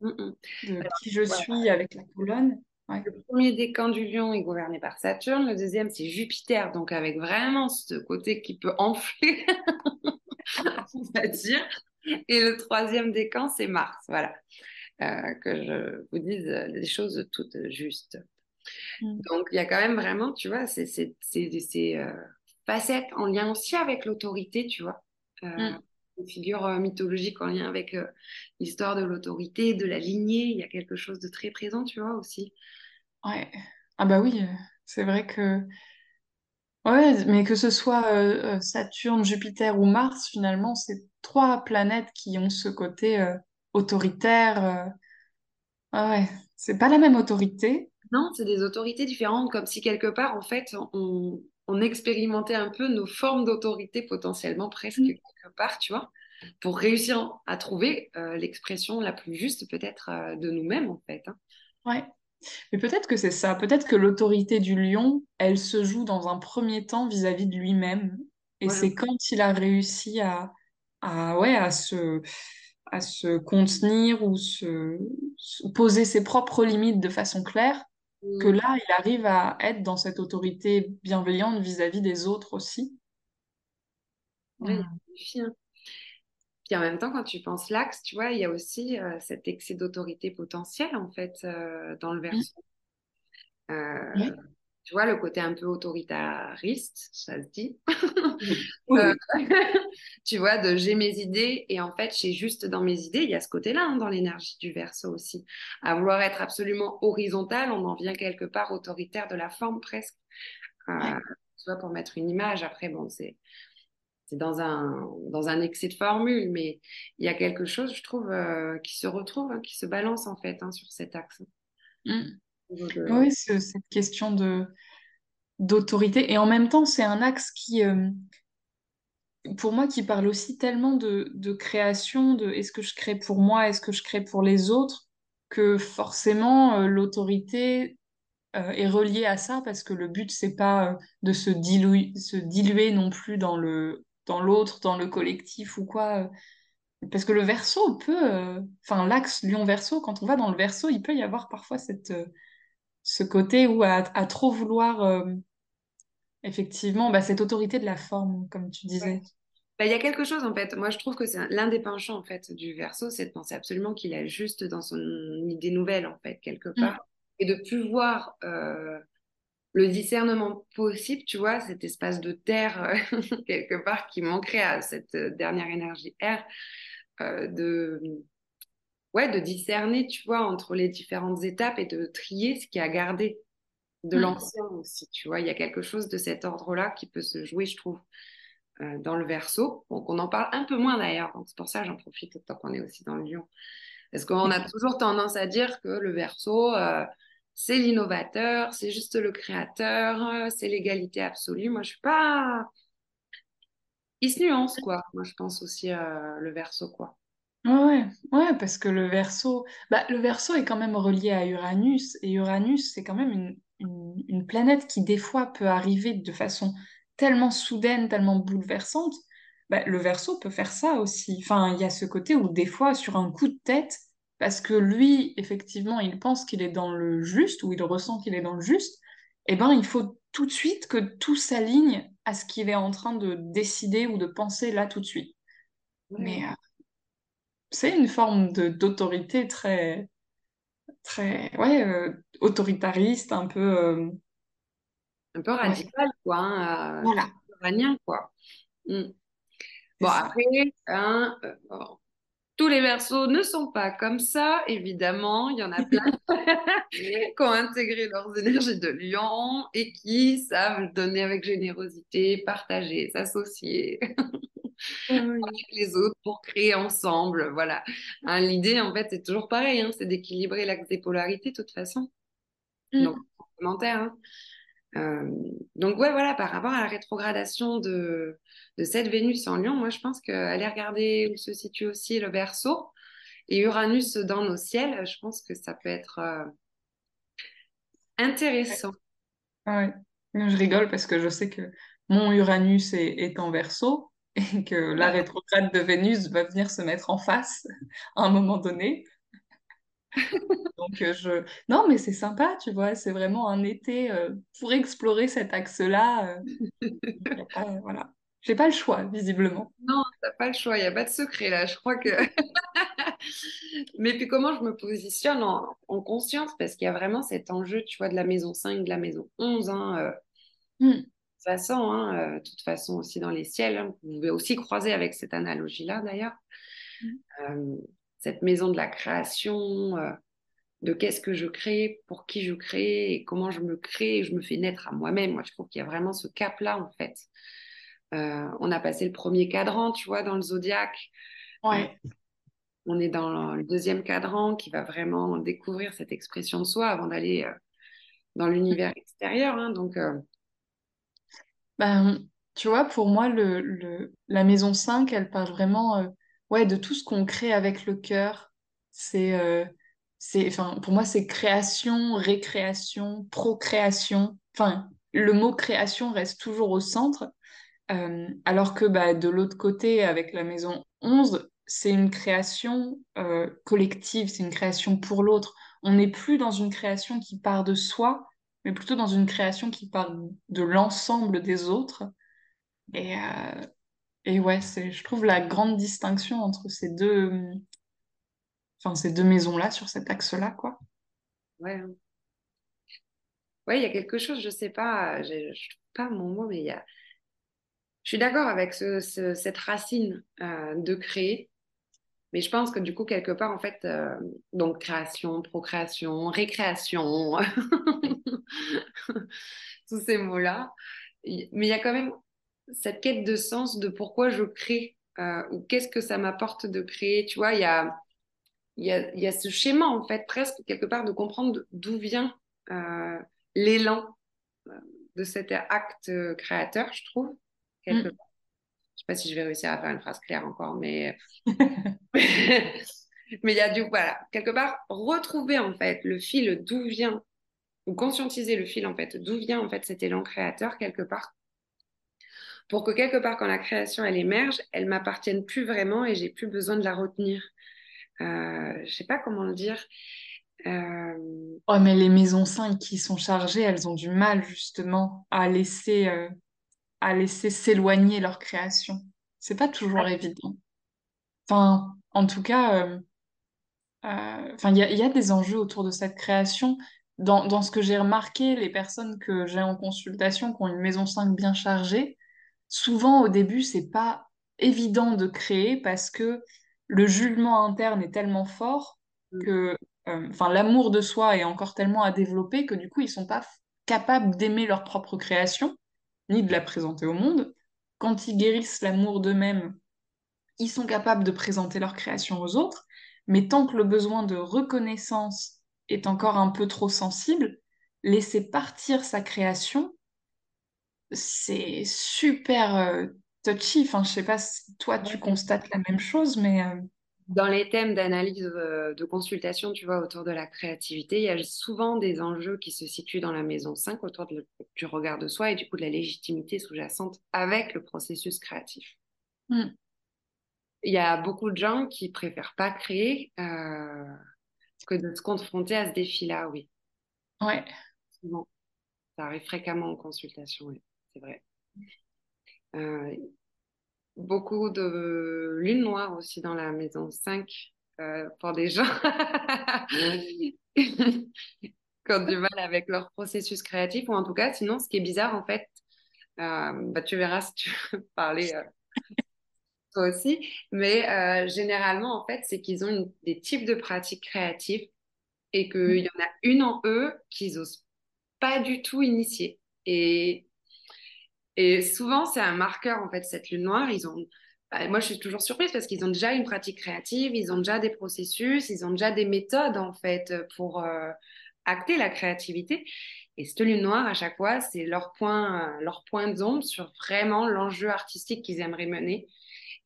mm, mm. de qui je suis avec la colonne. Le premier décan du lion est gouverné par Saturne, le deuxième c'est Jupiter, donc avec vraiment ce côté qui peut enfler, on va dire. Et le troisième décan, c'est Mars. Voilà. Euh, que je vous dise les choses toutes justes. Mm. Donc, il y a quand même vraiment, tu vois, ces, euh, facettes en lien aussi avec l'autorité, tu vois. Euh, mm. Une figure mythologique en lien avec l'histoire de l'autorité, de la lignée. Il y a quelque chose de très présent, tu vois, aussi. Ouais. Ah bah oui, c'est vrai que Ouais, mais que ce soit euh, euh, Saturne, Jupiter ou Mars, finalement, c'est trois planètes qui ont ce côté euh, autoritaire. ouais, c'est pas la même autorité. Non, c'est des autorités différentes, comme si quelque part, en fait, on, expérimentait un peu nos formes d'autorité potentiellement presque mm. quelque part, tu vois, pour réussir à trouver l'expression la plus juste peut-être de nous-mêmes, en fait. Hein. Ouais. Mais peut-être que c'est ça. Peut-être que l'autorité du lion, elle se joue dans un premier temps vis-à-vis de lui-même. Et c'est quand il a réussi à, à, ouais, à, se, à se contenir ou se, poser ses propres limites de façon claire que mm. là, il arrive à être dans cette autorité bienveillante vis-à-vis des autres aussi. Oui. Puis en même temps, quand tu penses l'axe, tu vois, il y a aussi euh, cet excès d'autorité potentielle, en fait, euh, dans le verso. Euh, tu vois, le côté un peu autoritariste, ça se dit. tu vois, de j'ai mes idées et en fait, j'ai juste dans mes idées, il y a ce côté-là hein, dans l'énergie du verso aussi. À vouloir être absolument horizontal, on en vient quelque part autoritaire de la forme presque. Tu vois, pour mettre une image, après, bon, c'est c'est dans un, dans un excès de formule, mais il y a quelque chose, je trouve, euh, qui se retrouve, hein, qui se balance en fait hein, sur cet axe. Mm. Oui, cette question de d'autorité. Et en même temps, c'est un axe qui, euh, pour moi, qui parle aussi tellement de, de création, de est-ce que je crée pour moi, est-ce que je crée pour les autres, que forcément, euh, l'autorité est reliée à ça, parce que le but, c'est pas de se diluer, se diluer non plus dans le dans l'autre, dans le collectif ou quoi. Parce que le verso peut, euh, enfin l'axe lion-verso, quand on va dans le verso, il peut y avoir parfois cette, euh, ce côté où à, trop vouloir, euh, effectivement, bah, cette autorité de la forme, comme tu disais. Bah, il y a quelque chose en fait. Moi, je trouve que c'est l'un des penchants en fait du verso, c'est de penser absolument qu'il est juste dans son idée nouvelle en fait quelque part, mm. et de plus voir le discernement possible, tu vois, cet espace de terre euh, quelque part qui manquerait à cette euh, dernière énergie R, euh, de, ouais, de discerner, tu vois, entre les différentes étapes et de trier ce qui a gardé de mm. l'ancien aussi, tu vois. Il y a quelque chose de cet ordre-là qui peut se jouer, je trouve, dans le verso. Donc, on en parle un peu moins d'ailleurs, donc c'est pour ça que j'en profite tant qu'on est aussi dans le lion. Parce qu'on a toujours tendance à dire que le verso c'est l'innovateur, c'est juste le créateur, c'est l'égalité absolue. Moi, je suis pas. Il se nuance, quoi. Moi, je pense aussi euh, le verso, quoi. Ouais, ouais, parce que le verso, bah, le verso est quand même relié à Uranus, et Uranus, c'est quand même une, une, planète qui, des fois, peut arriver de façon tellement soudaine, tellement bouleversante. Bah, le verso peut faire ça aussi. Enfin, il y a ce côté où, des fois, sur un coup de tête, parce que lui, effectivement, il pense qu'il est dans le juste, ou il ressent qu'il est dans le juste, eh ben, il faut tout de suite que tout s'aligne à ce qu'il est en train de décider ou de penser là tout de suite. Mais euh, c'est une forme d'autorité très, très, ouais, euh, autoritariste, un peu... Euh, un peu radical, quoi. Hein, voilà. quoi. Mm. Bon, après, hein, tous les versos ne sont pas comme ça, évidemment. Il y en a plein qui ont intégré leurs énergies de lion et qui savent donner avec générosité, partager, s'associer avec les autres pour créer ensemble. Voilà. Hein, l'idée, en fait, c'est toujours pareil, hein, c'est d'équilibrer l'axe des polarités, de toute façon. Mm. Donc, complémentaire. Hein. Euh, donc ouais, voilà, par rapport à la rétrogradation de, de cette Vénus en Lion, moi je pense qu'aller regarder où se situe aussi le Verseau et Uranus dans nos ciels, je pense que ça peut être euh, intéressant. Ouais. Je rigole parce que je sais que mon Uranus est, en Verseau et que la rétrograde de Vénus va venir se mettre en face à un moment donné. Donc, euh, je... Non, mais c'est sympa, tu vois, c'est vraiment un été euh, pour explorer cet axe-là. Euh, voilà. J'ai pas le choix, visiblement. Non, t'as pas le choix, il n'y a pas de secret là. Je crois que. mais puis, comment je me positionne en, conscience? Parce qu'il y a vraiment cet enjeu, tu vois, de la maison 5, de la maison 11. Hein, hmm. De toute façon, hein, toute façon aussi dans les ciels, hein. vous pouvez aussi croiser avec cette analogie-là d'ailleurs. Hmm. Cette maison de la création, de qu'est-ce que je crée, pour qui je crée et comment je me crée et je me fais naître à moi-même. Moi, je trouve qu'il y a vraiment ce cap-là, en fait. Euh, on a passé le premier cadran, tu vois, dans le zodiaque. Ouais. On est dans le deuxième cadran qui va vraiment découvrir cette expression de soi avant d'aller euh, dans l'univers extérieur. Hein. donc, euh, ben, tu vois, pour moi, le, la maison 5, elle parle vraiment ouais, de tout ce qu'on crée avec le cœur. C'est c'est, enfin, pour moi, c'est création, récréation, procréation. Enfin, le mot création reste toujours au centre. Euh, alors que bah, de l'autre côté, avec la maison 11, c'est une création euh, collective, c'est une création pour l'autre. On n'est plus dans une création qui part de soi, mais plutôt dans une création qui part de l'ensemble des autres. Et, euh, et ouais, c'est, je trouve la grande distinction entre ces deux, enfin, ces deux maisons-là, sur cet axe-là, quoi. Ouais. Ouais, il y a quelque chose, je sais pas, je ne trouve pas mon mot, mais il y a. Je suis d'accord avec ce, cette racine euh, de créer, mais je pense que du coup, quelque part, en fait, euh, donc création, procréation, récréation, tous ces mots-là, mais il y a quand même cette quête de sens de pourquoi je crée ou qu'est-ce que ça m'apporte de créer. Tu vois, il y a, y, a, y a ce schéma, en fait, presque quelque part, de comprendre d'où vient l'élan de cet acte créateur, je trouve, quelque mm. part. Je sais pas si je vais réussir à faire une phrase claire encore, mais mais il y a du voilà quelque part retrouver en fait le fil d'où vient ou conscientiser le fil en fait d'où vient en fait cet élan créateur quelque part pour que quelque part quand la création elle émerge, elle m'appartienne plus vraiment et j'ai plus besoin de la retenir. Euh, je sais pas comment le dire. Euh... Oh, mais les maisons 5 qui sont chargées, elles ont du mal justement à laisser euh, à laisser s'éloigner leur création. C'est pas toujours évident. Enfin, en tout cas, euh, enfin, il y, a des enjeux autour de cette création. Dans, dans ce que j'ai remarqué, les personnes que j'ai en consultation qui ont une maison 5 bien chargée, souvent au début, c'est pas évident de créer parce que le jugement interne est tellement fort mm. que euh, enfin l'amour de soi est encore tellement à développer que du coup, ils sont pas capables d'aimer leur propre création ni de la présenter au monde. Quand ils guérissent l'amour d'eux-mêmes, ils sont capables de présenter leur création aux autres. Mais tant que le besoin de reconnaissance est encore un peu trop sensible, laisser partir sa création, c'est super euh, touchy. Enfin, je sais pas si toi tu constates la même chose, mais euh, dans les thèmes d'analyse euh, de consultation, tu vois, autour de la créativité, il y a souvent des enjeux qui se situent dans la maison 5 autour du regard de soi et du coup de la légitimité sous-jacente avec le processus créatif. Hmm. Il y a beaucoup de gens qui préfèrent pas créer euh, que de se confronter à ce défi-là, oui. Ouais. Souvent. Ça arrive fréquemment en consultation, oui, c'est vrai. Euh, beaucoup de lune noire aussi dans la maison 5 euh, pour des gens. Qui ont du mal avec leur processus créatif ou en tout cas sinon ce qui est bizarre en fait euh, bah, tu verras si tu veux parler toi aussi mais généralement en fait c'est qu'ils ont des types de pratiques créatives et qu'il y en a une en eux qu'ils osent pas du tout initier. Et et souvent, c'est un marqueur, en fait, cette lune noire. Ils ont, bah, moi, je suis toujours surprise parce qu'ils ont déjà une pratique créative, ils ont déjà des processus, ils ont déjà des méthodes, en fait, pour euh, acter la créativité. Et cette lune noire, à chaque fois, c'est leur point, leur point zone sur vraiment l'enjeu artistique qu'ils aimeraient mener.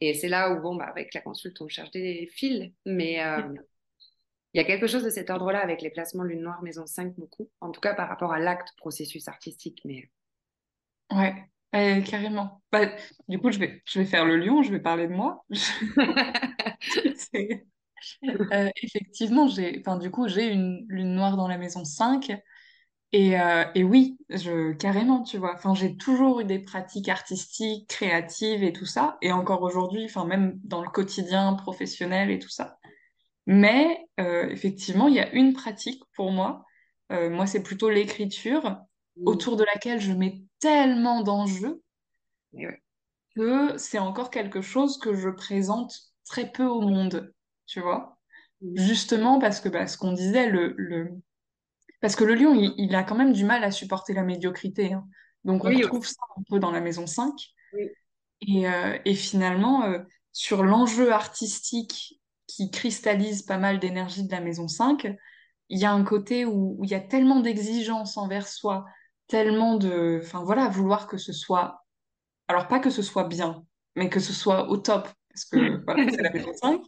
Et c'est là où, bon, bah, avec la consulte, on cherche des fils. Mais euh, il y a quelque chose de cet ordre-là avec les placements lune noire, maison 5, beaucoup. En tout cas, par rapport à l'acte processus artistique. Mais... Ouais, carrément. Bah, du coup, je vais, je vais faire le lion, je vais parler de moi. Euh, effectivement, j'ai, du coup, j'ai une lune noire dans la maison 5. Et, euh, et oui, je, carrément, tu vois. J'ai toujours eu des pratiques artistiques, créatives et tout ça. Et encore aujourd'hui, même dans le quotidien professionnel et tout ça. Mais euh, effectivement, il y a une pratique pour moi. moi, c'est plutôt l'écriture autour de laquelle je mets tellement d'enjeux que c'est encore quelque chose que je présente très peu au monde, tu vois. Justement parce que bah, ce qu'on disait, le, le, parce que le lion, il, a quand même du mal à supporter la médiocrité. Hein. Donc on retrouve ça un peu dans la maison 5. Et, euh, et, finalement, euh, sur l'enjeu artistique qui cristallise pas mal d'énergie de la maison 5, il y a un côté où, où il y a tellement d'exigences envers soi, tellement de... Enfin voilà, vouloir que ce soit... Alors pas que ce soit bien, mais que ce soit au top. Parce que voilà, c'est la maison 5.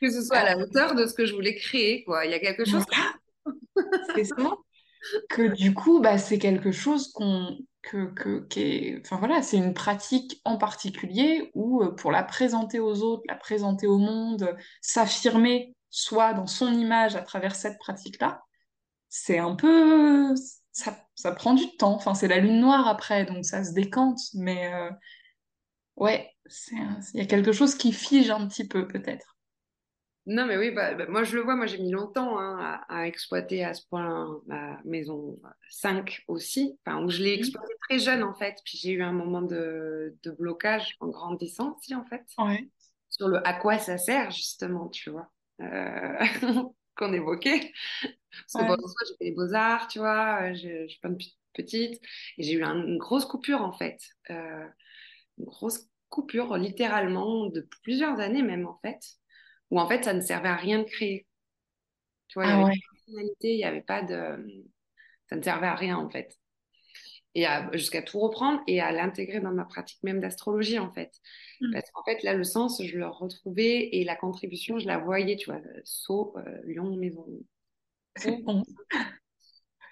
Que ce soit à la hauteur de ce que je voulais créer, quoi. Il y a quelque chose... c'est ça. Que du coup, bah, c'est quelque chose qu'on... Que, que, qui est... Enfin voilà, c'est une pratique en particulier où euh, pour la présenter aux autres, la présenter au monde, s'affirmer soit dans son image à travers cette pratique-là, c'est un peu ça, prend du temps. Enfin, c'est la lune noire après, donc ça se décante. Mais euh, ouais, il y a quelque chose qui fige un petit peu, peut-être. Non, mais oui, bah, bah, moi je le vois, moi j'ai mis longtemps hein, à, exploiter à ce point ma maison 5 aussi, enfin, où je l'ai exploité très jeune en fait, puis j'ai eu un moment de, blocage en grandissant aussi en fait, sur le à quoi ça sert justement, tu vois, euh, qu'on évoquait. Parce que j'ai fait les beaux-arts, tu vois, euh, je, suis pas une petite, et j'ai eu une grosse coupure en fait. Euh, une grosse coupure, littéralement, de plusieurs années même, en fait, où en fait, ça ne servait à rien de créer. Tu vois, il n'y Ah avait ouais. pas de personnalité, il n'y avait pas de... Ça ne servait à rien, en fait. Et jusqu'à tout reprendre et à l'intégrer dans ma pratique même d'astrologie, en fait. Mm. Parce qu'en fait, là, le sens, je le retrouvais et la contribution, je la voyais, tu vois, Sceaux, euh, Lion, Maison. C'est bon.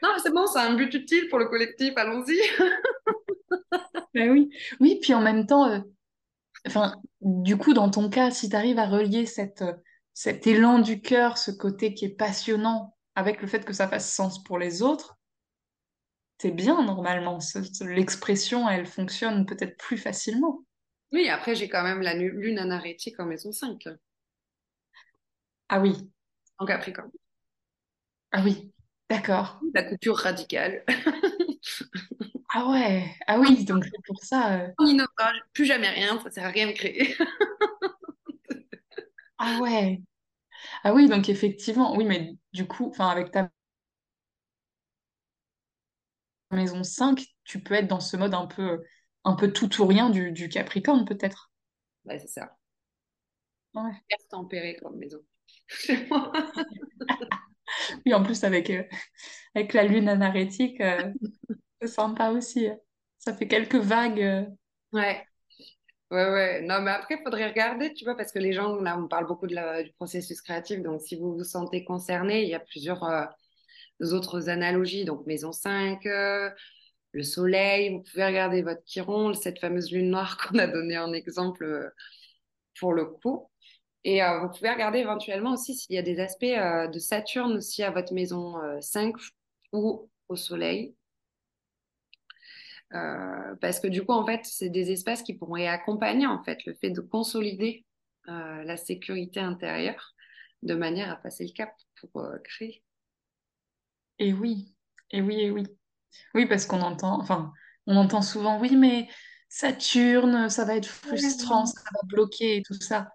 Non, c'est bon, c'est un but utile pour le collectif, allons-y. Ben oui. Oui, puis en même temps, euh, enfin, du coup, dans ton cas, si tu arrives à relier cette, euh, cet élan du cœur, ce côté qui est passionnant, avec le fait que ça fasse sens pour les autres, t'es bien normalement. L'expression, elle fonctionne peut-être plus facilement. Oui, après, j'ai quand même la lune anarétique en maison 5, Ah oui, en Capricorne. Ah oui, d'accord. La coupure radicale. Ah ouais, ah oui, donc c'est pour ça. euh, On plus jamais rien, ça sert à rien de créer. Ah ouais, ah oui, donc effectivement, oui, mais du coup, enfin, avec ta maison 5, tu peux être dans ce mode un peu, un peu tout ou rien du, du Capricorne, peut-être. Ouais, c'est ça. Ouais. Tempéré comme maison. Oui, en plus, avec, euh, avec la lune anarétique, euh, c'est sympa aussi. hein. Ça fait quelques vagues. euh. Ouais. Ouais, ouais. Non, mais après, il faudrait regarder, tu vois, parce que les gens, là, on parle beaucoup de du processus créatif. Donc, si vous vous sentez concerné, il y a plusieurs euh, autres analogies. Donc, maison 5, euh, le soleil. Vous pouvez regarder votre chiron, cette fameuse lune noire qu'on a donnée en exemple pour le coup. Et euh, vous pouvez regarder éventuellement aussi s'il y a des aspects euh, de Saturne aussi à votre maison euh, 5 ou au soleil. Euh, parce que du coup, en fait, c'est des espaces qui pourraient accompagner en fait le fait de consolider euh, la sécurité intérieure de manière à passer le cap pour euh, créer. Et oui, et oui, et oui. Oui, parce qu'on entend, enfin, on entend souvent, oui, mais Saturne, ça va être frustrant, ça va bloquer et tout ça.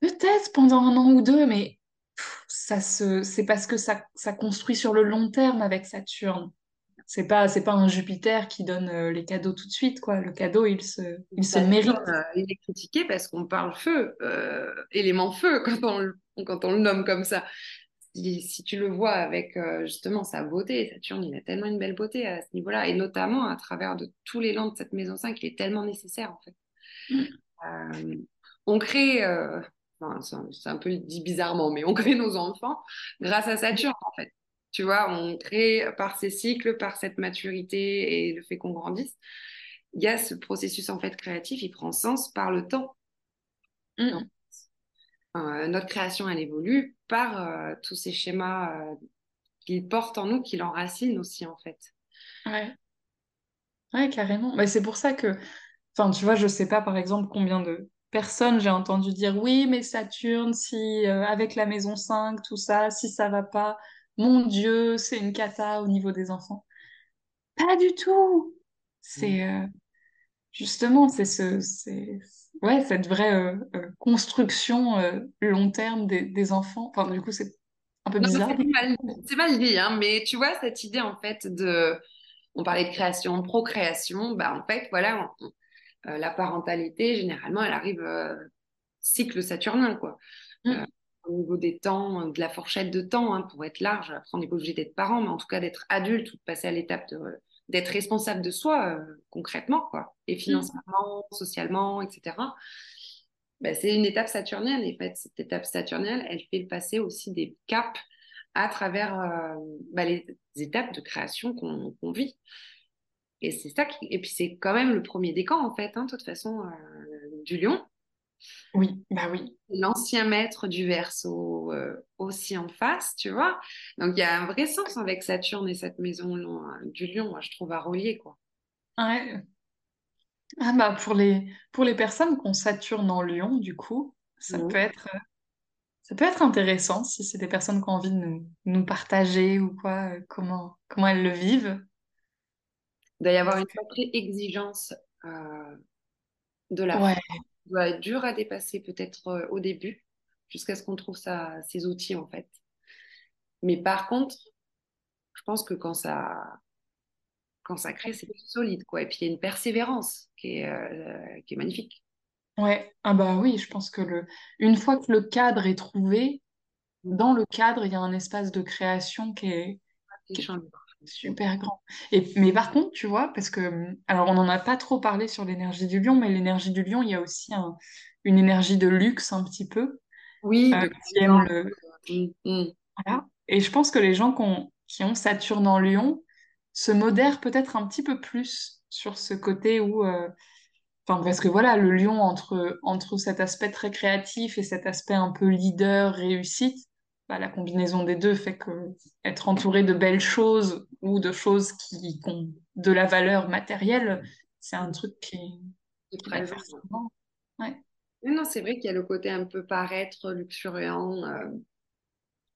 Peut-être pendant un an ou deux, mais pff, ça se, c'est parce que ça, ça construit sur le long terme avec Saturne. C'est pas, c'est pas un Jupiter qui donne euh, les cadeaux tout de suite, quoi. Le cadeau, il se, il se mérite. Saturne, euh, il est critiqué parce qu'on parle feu, euh, élément feu quand on, le- quand on le nomme comme ça. Si, si tu le vois avec justement sa beauté, Saturne, il a tellement une belle beauté à ce niveau-là, et notamment à travers de tous les lands de cette maison 5, il est tellement nécessaire en fait. Euh, on crée, enfin, c'est un, peu dit bizarrement, mais on crée nos enfants grâce à Saturne en fait. Tu vois, on crée par ces cycles, par cette maturité et le fait qu'on grandisse. Il y a ce processus en fait créatif, il prend sens par le temps. Mm. Euh, notre création, elle évolue par euh, tous ces schémas euh, qu'il porte en nous, qu'il enracine aussi en fait. Ouais. Ouais, carrément. Mais c'est pour ça que, enfin, tu vois, je sais pas, par exemple, combien de personnes j'ai entendu dire, oui, mais Saturne, si, euh, avec la maison 5, tout ça, si ça va pas, mon Dieu, c'est une cata au niveau des enfants. Pas du tout! C'est, euh, justement, c'est ce, c'est, ouais, cette vraie euh, construction long terme des, des enfants. Enfin, du coup, c'est un peu bizarre. c'est mal, dit, hein, mais tu vois, cette idée en fait de. On parlait de création, de procréation, bah en fait, voilà, on- euh, la parentalité, généralement, elle arrive euh, cycle saturnien, quoi. Euh, Mm. au niveau des temps, euh, de la fourchette de temps, hein, pour être large, après, on n'est pas obligé d'être parent, mais en tout cas d'être adulte ou de passer à l'étape d'être responsable de soi, euh, concrètement, quoi, et Mm. financièrement, socialement, etc. Ben, c'est une étape saturnienne, et en fait, cette étape saturnienne, elle fait passer aussi des caps à travers euh, ben, les étapes de création qu'on qu'on vit. Et c'est ça qui... Et puis c'est quand même le premier décan, en fait, hein, de toute façon, euh, du lion. Oui, bah oui. L'ancien maître du Verseau euh, aussi en face, tu vois. Donc il y a un vrai sens avec Saturne et cette maison lion- du lion, moi, je trouve, à relier, quoi. Ouais. Ah bah pour les pour les personnes qui ont Saturne en Lion, du coup, ça peut être ça peut être intéressant si c'est des personnes qui ont envie de nous, nous partager ou quoi, euh, comment comment elles le vivent. Il doit y avoir une sacrée exigence euh, de la ouais, doit être dur à dépasser peut-être euh, au début, jusqu'à ce qu'on trouve ça, ses outils, en fait. Mais par contre, je pense que quand ça, consacré, c'est plus solide, quoi. Et puis il y a une persévérance qui est, euh, qui est magnifique. Ouais, ah bah oui, je pense que le... une fois que le cadre est trouvé, dans le cadre, il y a un espace de création qui est, qui est super grand. Et, mais par contre, tu vois, parce que, alors on n'en a pas trop parlé sur l'énergie du lion, mais l'énergie du lion, il y a aussi un- une énergie de luxe un petit peu, Oui, euh, qui aime le... Mm, mm. Voilà. Et je pense que les gens qui ont, qui ont Saturne en lion se modèrent peut-être un petit peu plus sur ce côté où... euh, Enfin, parce que voilà, le lion, entre, entre cet aspect très créatif et cet aspect un peu leader, réussite, bah, la combinaison des deux fait que être entouré de belles choses ou de choses qui, qui ont de la valeur matérielle, c'est un truc qui, va présent. forcément. Ouais. Non, c'est vrai qu'il y a le côté un peu paraître luxuriant euh,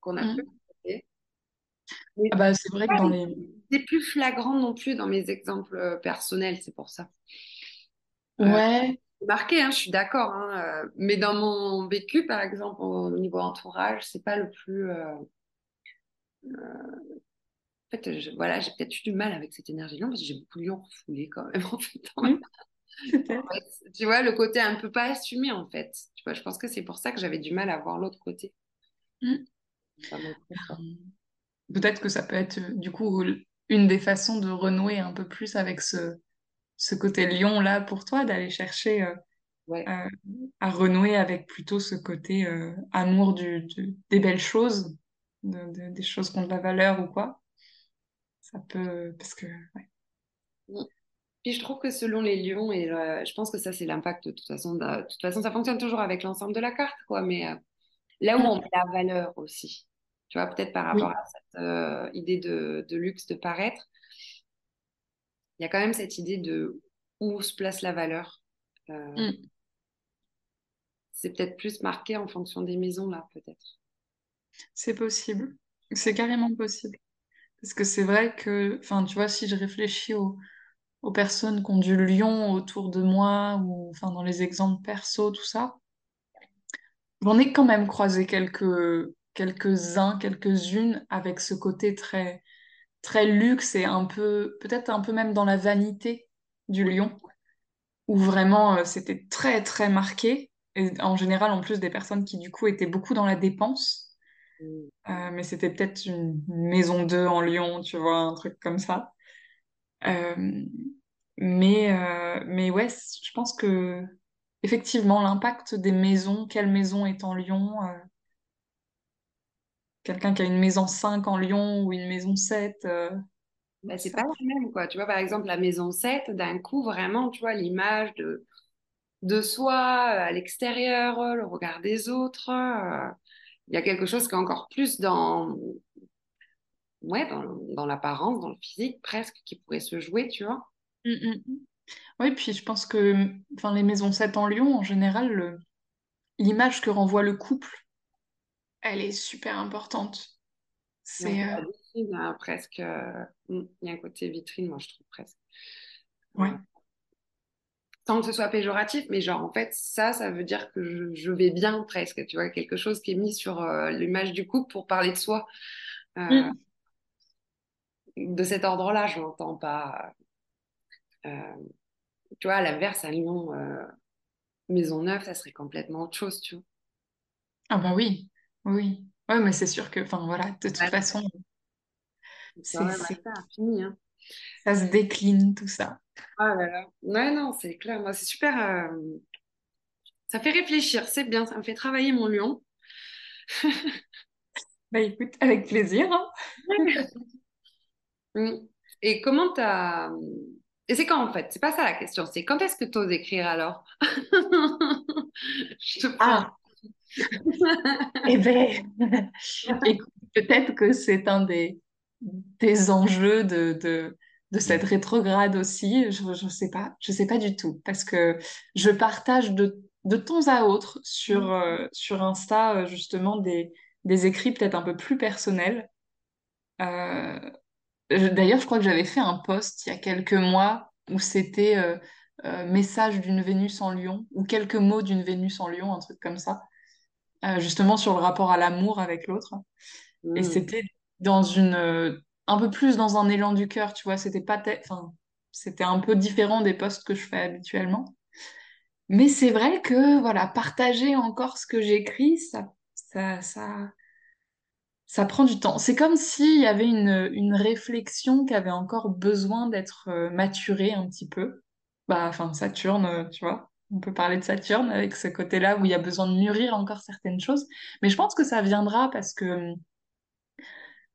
qu'on a. Mm. côté. Mais Ah bah, c'est vrai que dans les... c'est plus flagrant non plus dans mes exemples euh, personnels, c'est pour ça. Euh, Ouais, marqué, hein, je suis d'accord. hein, euh, mais dans mon vécu, par exemple, au niveau entourage, c'est pas le plus. euh, En fait, je- voilà, j'ai peut-être eu du mal avec cette énergie lion parce que j'ai beaucoup de lions refoulés quand même. En fait, tu vois, le côté un peu pas assumé en fait. Tu vois, je pense que c'est pour ça que j'avais du mal à voir l'autre côté. Mm. Confort. Peut-être que ça peut être euh, du coup une des façons de renouer un peu plus avec ce, ce côté lion là pour toi, d'aller chercher euh, Ouais. euh, à renouer avec plutôt ce côté euh, amour du, du- des belles choses, de- de- des choses qui ont de la valeur ou quoi? Ça peut... Parce que... ouais. Mm. Puis je trouve que selon les lions, et je pense que ça c'est l'impact de toute façon, de, toute façon ça fonctionne toujours avec l'ensemble de la carte, quoi, mais là où on met la valeur aussi, tu vois, peut-être par rapport Oui, à cette idée de, de luxe, de paraître, il y a quand même cette idée de où se place la valeur. Euh, Mm. c'est peut-être plus marqué en fonction des maisons, là, peut-être. c'est possible. C'est carrément possible. Parce que c'est vrai que, enfin, tu vois, si je réfléchis aux, aux personnes qui ont du lion autour de moi, ou enfin dans les exemples perso, tout ça, j'en ai quand même croisé quelques, quelques-uns, quelques-unes avec ce côté très, très luxe et un peu, peut-être un peu même dans la vanité du lion, où vraiment euh, c'était très, très marqué. Et en général, en plus, des personnes qui du coup étaient beaucoup dans la dépense. Euh, mais c'était peut-être une maison 2 en Lyon, tu vois, un truc comme ça. Euh, mais, euh, mais ouais, je pense que effectivement, l'impact des maisons, quelle maison est en Lyon, quelqu'un qui a une maison 5 en Lyon ou une maison 7, euh, Bah, c'est pas la même, quoi. Tu vois, par exemple, la maison 7 d'un coup, vraiment, tu vois, l'image de, de soi euh, à l'extérieur, euh, le regard des autres. Il y a quelque chose qui est encore plus dans, ouais, dans, dans l'apparence, dans le physique, presque, qui pourrait se jouer, tu vois. Mm, mm, mm. Oui, puis je pense que les maisons 7 en Lyon, en général, l'image que renvoie le couple, elle est super importante. Il y a un C'est... euh, vitrine, hein, presque. euh, mm, Il y a un côté vitrine, moi, je trouve, presque. ouais. Sans que ce soit péjoratif, mais genre, en fait, ça, ça veut dire que je, je vais bien, presque. Tu vois, quelque chose qui est mis sur euh, l'image du couple pour parler de soi. Euh, Mm. de cet ordre-là, je n'entends pas. tu vois, à l'inverse, lion euh, maison neuve, ça serait complètement autre chose, tu vois. Ah bah oui, oui. Ouais, mais c'est sûr que, enfin voilà, de toute Ouais, façon, c'est quand c'est, c'est, infini, hein. ça se décline tout ça. Ah là là. Ouais, non, c'est clair. Moi, c'est super. euh, Ça fait réfléchir, c'est bien. Ça me fait travailler mon lion. Bah écoute, avec plaisir, hein. Mm. Et comment t'as. Et c'est quand en fait? eh écoute, peut-être que c'est un des, des enjeux de, de, de cette rétrograde aussi. Je, je sais pas, je sais pas du tout, parce que je partage de, de temps à autre sur, euh, sur Insta, euh, justement, des, des écrits peut-être un peu plus personnels. Euh, D'ailleurs, je crois que j'avais fait un post il y a quelques mois où c'était euh, message d'une Vénus en Lion ou quelques mots d'une Vénus en Lion, un truc comme ça, justement sur le rapport à l'amour avec l'autre. Et Mm. c'était dans une, euh, un peu plus dans un élan du cœur, tu vois. C'était pas, enfin, c'était un peu différent des posts que je fais habituellement. Mais c'est vrai que voilà, partager encore ce que j'écris, ça, ça, ça, ça prend du temps. C'est comme s'il y avait une, une réflexion qui avait encore besoin d'être euh, maturée un petit peu. Bah, enfin, Saturne, euh, tu vois. On peut parler de Saturne avec ce côté-là où il y a besoin de mûrir encore certaines choses. Mais je pense que ça viendra parce que,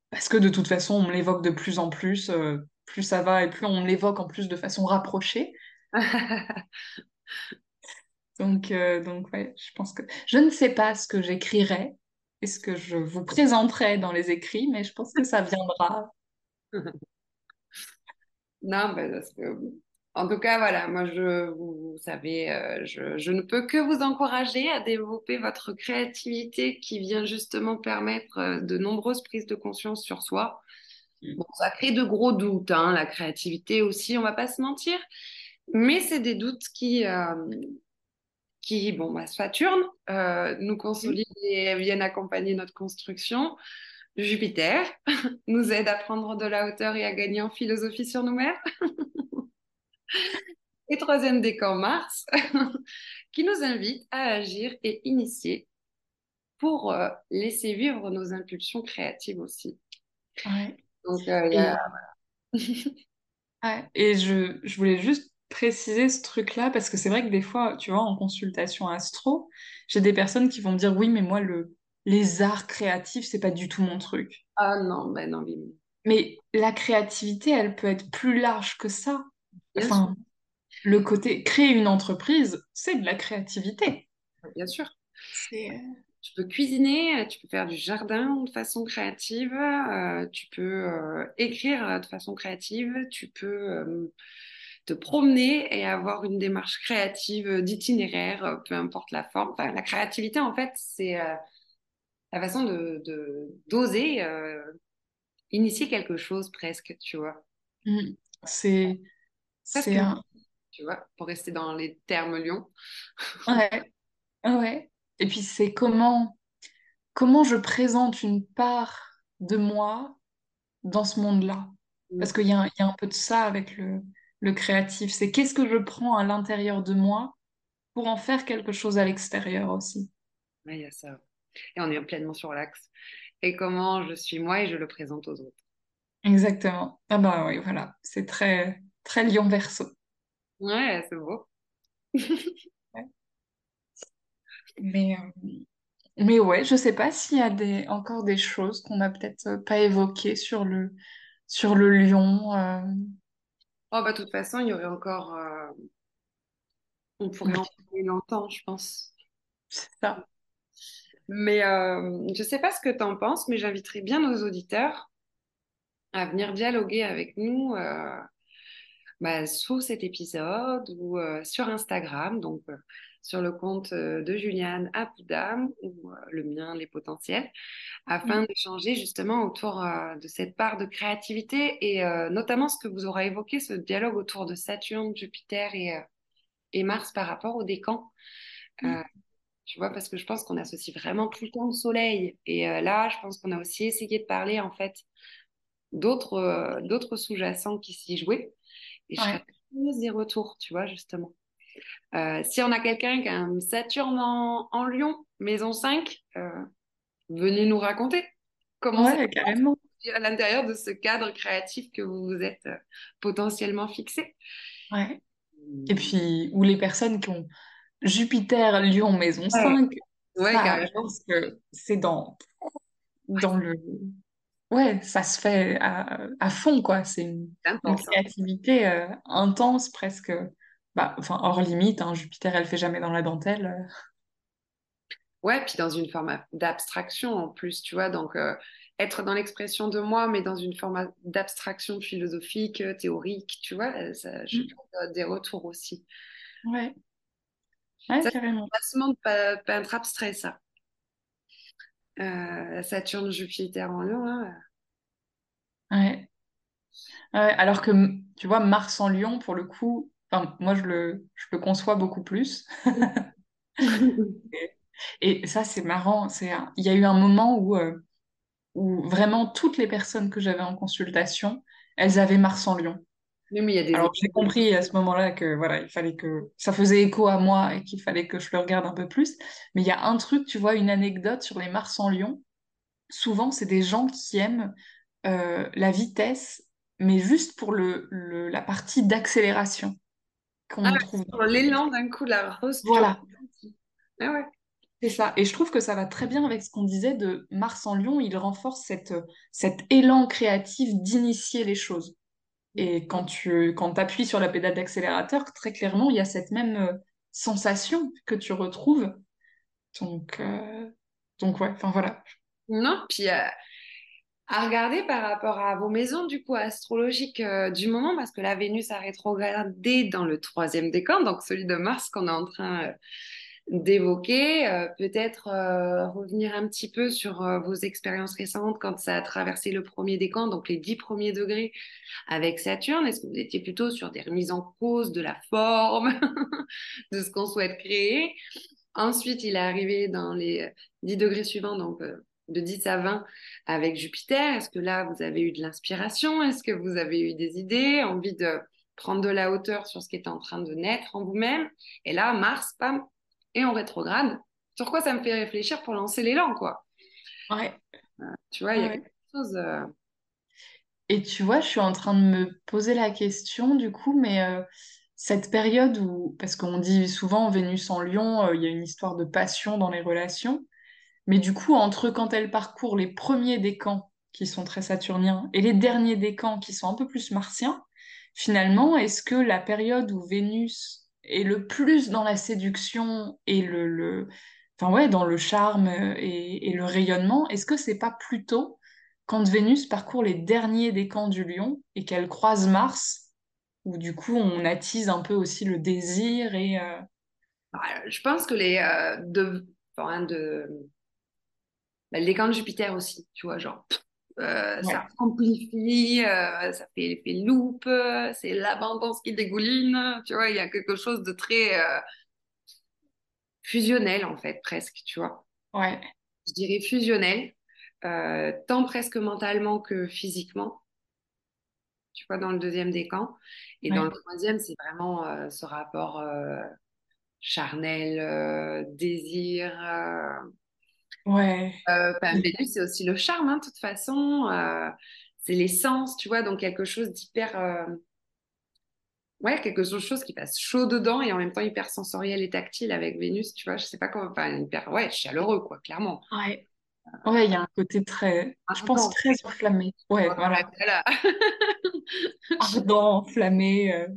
parce que de toute façon, on me l'évoque de plus en plus. euh, plus ça va et plus on me l'évoque en plus de façon rapprochée. Donc, euh, donc ouais, je pense que je ne sais pas ce que j'écrirai et ce que je vous présenterai dans les écrits, mais je pense que ça viendra. Non, parce que, en tout cas, voilà, moi, je, vous, vous savez, euh, je, je ne peux que vous encourager à développer votre créativité qui vient justement permettre euh, de nombreuses prises de conscience sur soi. Bon, ça crée de gros doutes, hein, la créativité aussi, on va pas se mentir, mais c'est des doutes qui, euh, qui bon, bah, Saturne euh, nous consolident et viennent accompagner notre construction. Jupiter nous aide à prendre de la hauteur et à gagner en philosophie sur nous-mêmes. et troisième décan, Mars, qui nous invite à agir et initier pour euh, laisser vivre nos impulsions créatives aussi. Ouais. Donc, euh, a... Ouais. Et je, je voulais juste préciser ce truc-là parce que c'est vrai que des fois, tu vois, en consultation astro, j'ai des personnes qui vont me dire oui, mais moi, le, les arts créatifs, c'est pas du tout mon truc. Ah non, ben non, Mais la créativité, elle peut être plus large que ça. Enfin, le côté créer une entreprise, c'est de la créativité. bien sûr. Euh, Tu peux cuisiner, tu peux faire du jardin de façon créative, euh, tu peux euh, écrire euh, de façon créative, tu peux euh, te promener et avoir une démarche créative d'itinéraire, euh, peu importe la forme. Enfin, la créativité, en fait, c'est euh, la façon de, d'oser euh, initier quelque chose presque, tu vois. mm, c'est, c'est un... tu vois, pour rester dans les termes Lyon. Ouais, ouais. Et puis c'est comment, comment je présente une part de moi dans ce monde-là? Parce qu'il y a, un- il y a un peu de ça avec le, le créatif. C'est qu'est-ce que je prends à l'intérieur de moi pour en faire quelque chose à l'extérieur aussi? Ouais, il y a ça. Et on est pleinement sur l'axe. Et comment je suis moi et je le présente aux autres. Exactement. Ah bah oui, voilà. C'est très, très lion verso. Ouais, c'est beau. Ouais. Mais, euh, mais ouais, je sais pas s'il y a des, encore des choses qu'on n'a peut-être euh, pas évoquées sur le, sur le lion. euh, Oh, bah, de toute façon, il y aurait encore. euh, On pourrait en parler longtemps, je pense. c'est ça. Mais je sais pas ce que tu en penses, mais j'inviterais bien nos auditeurs à venir dialoguer avec nous bah, sous cet épisode ou euh, sur Instagram, donc euh, sur le compte euh, de Juliane Apoudam ou euh, le mien, Les Potentiels, afin Mm. d'échanger justement autour de cette part de créativité et notamment ce que vous aurez évoqué, ce dialogue autour de Saturne, Jupiter et, et Mars par rapport au décan. Euh, tu vois, parce que je pense qu'on associe vraiment tout le temps le soleil. Et euh, là, je pense qu'on a aussi essayé de parler en fait d'autres euh, d'autres sous-jacents qui s'y jouaient. Et je serais curieuse des retours, tu vois, justement. Euh, si on a quelqu'un qui a un Saturne en, en Lion, maison 5, euh, venez nous raconter comment Ouais, carrément. à l'intérieur de ce cadre créatif que vous vous êtes euh, potentiellement fixé. Ouais. Et puis, ou les personnes qui ont Jupiter, Lion, maison Ouais, 5, ouais, ça, je carrément. pense que c'est dans, dans le... Ouais, ça se fait à, à fond, quoi. C'est une, c'est hein. créativité euh, intense, presque... Bah, enfin, hors limite, hein, Jupiter, elle fait jamais dans la dentelle. euh. Ouais, puis dans une forme d'abstraction en plus, tu vois, donc euh, être dans l'expression de moi, mais dans une forme d'abstraction philosophique, théorique, tu vois, ça, je Mm. euh, des retours aussi. Ouais, ouais, Ça, c'est carrément. un placement de pe- peintre abstrait, ça. Euh, Saturne, Jupiter en Lion. Ouais. Ouais, alors que, tu vois, Mars en Lion, pour le coup, moi, je le, je le conçois beaucoup plus. Et ça, c'est marrant. Il y a eu un moment où, euh, où vraiment toutes les personnes que j'avais en consultation, elles avaient Mars en Lion. Oui, mais il y a des Alors j'ai compris à ce moment-là que voilà, il fallait que ça faisait écho à moi et qu'il fallait que je le regarde un peu plus. Mais il y a un truc, tu vois, une anecdote sur les Mars en Lion. Souvent, c'est des gens qui aiment euh, la vitesse, mais juste pour le, le- la partie d'accélération Ah, qu'on trouve. sur l'élan d'un coup, la rose. Voilà. Ah ouais. c'est ça. Et je trouve que ça va très bien avec ce qu'on disait de Mars en Lion. Il renforce cette, cet élan créatif d'initier les choses. Et quand tu quand appuies sur la pédale d'accélérateur, très clairement, il y a cette même euh, sensation que tu retrouves. Donc, euh, donc ouais, enfin voilà. Non, puis euh, à regarder par rapport à vos maisons du coup astrologiques euh, du moment, parce que la Vénus a rétrogradé dans le troisième décan, donc celui de Mars qu'on est en train d'évoquer. Euh, peut-être euh, revenir un petit peu sur euh, vos expériences récentes quand ça a traversé le premier décan, donc les dix premiers degrés avec Saturne. Est-ce que vous étiez plutôt sur des remises en cause de la forme, de ce qu'on souhaite créer? Ensuite, il est arrivé dans les 10 degrés suivants, donc de 10 à 20 avec Jupiter. Est-ce que là, vous avez eu de l'inspiration? Est-ce que vous avez eu des idées, envie de prendre de la hauteur sur ce qui est en train de naître en vous-même? Et là, Mars, pam, et en rétrograde. Sur quoi ça me fait réfléchir pour lancer l'élan, quoi? Ouais, Tu vois, il y a quelque chose. euh, Et tu vois, je suis en train de me poser la question du coup, mais euh, cette période où, parce qu'on dit souvent Vénus en Lion, euh, il y a une histoire de passion dans les relations, mais du coup, entre quand elle parcourt les premiers décans qui sont très saturniens et les derniers décans qui sont un peu plus martiens, finalement, est-ce que la période où Vénus est le plus dans la séduction et le, le... Enfin ouais, dans le charme et, et le rayonnement, est-ce que c'est pas plutôt quand Vénus parcourt les derniers décans du lion et qu'elle croise Mars, où du coup on attise un peu aussi le désir et... euh, voilà, je pense que les euh, de, enfin, de, bah, les de Jupiter aussi, tu vois, genre. Euh, Ouais, ça amplifie, euh, ça fait l'effet loupe, euh, c'est l'abondance qui dégouline, tu vois, il y a quelque chose de très euh, fusionnel en fait, presque, tu vois. ouais, Je dirais fusionnel, tant presque mentalement que physiquement, tu vois, dans le deuxième décan. Et dans le troisième, c'est vraiment ce rapport charnel, désir. Euh, ouais, euh, enfin, Vénus, c'est aussi le charme, hein, de toute façon. euh, c'est l'essence, tu vois, donc quelque chose d'hyper. euh, Ouais, quelque chose qui passe chaud dedans et en même temps hyper sensoriel et tactile avec Vénus, tu vois, je sais pas comment, enfin, hyper, ouais, chaleureux, quoi, clairement. ouais. Ouais, il y a un côté très, je pense, très enflammé. Ouais, Voilà, voilà. Ardent, enflammé. euh.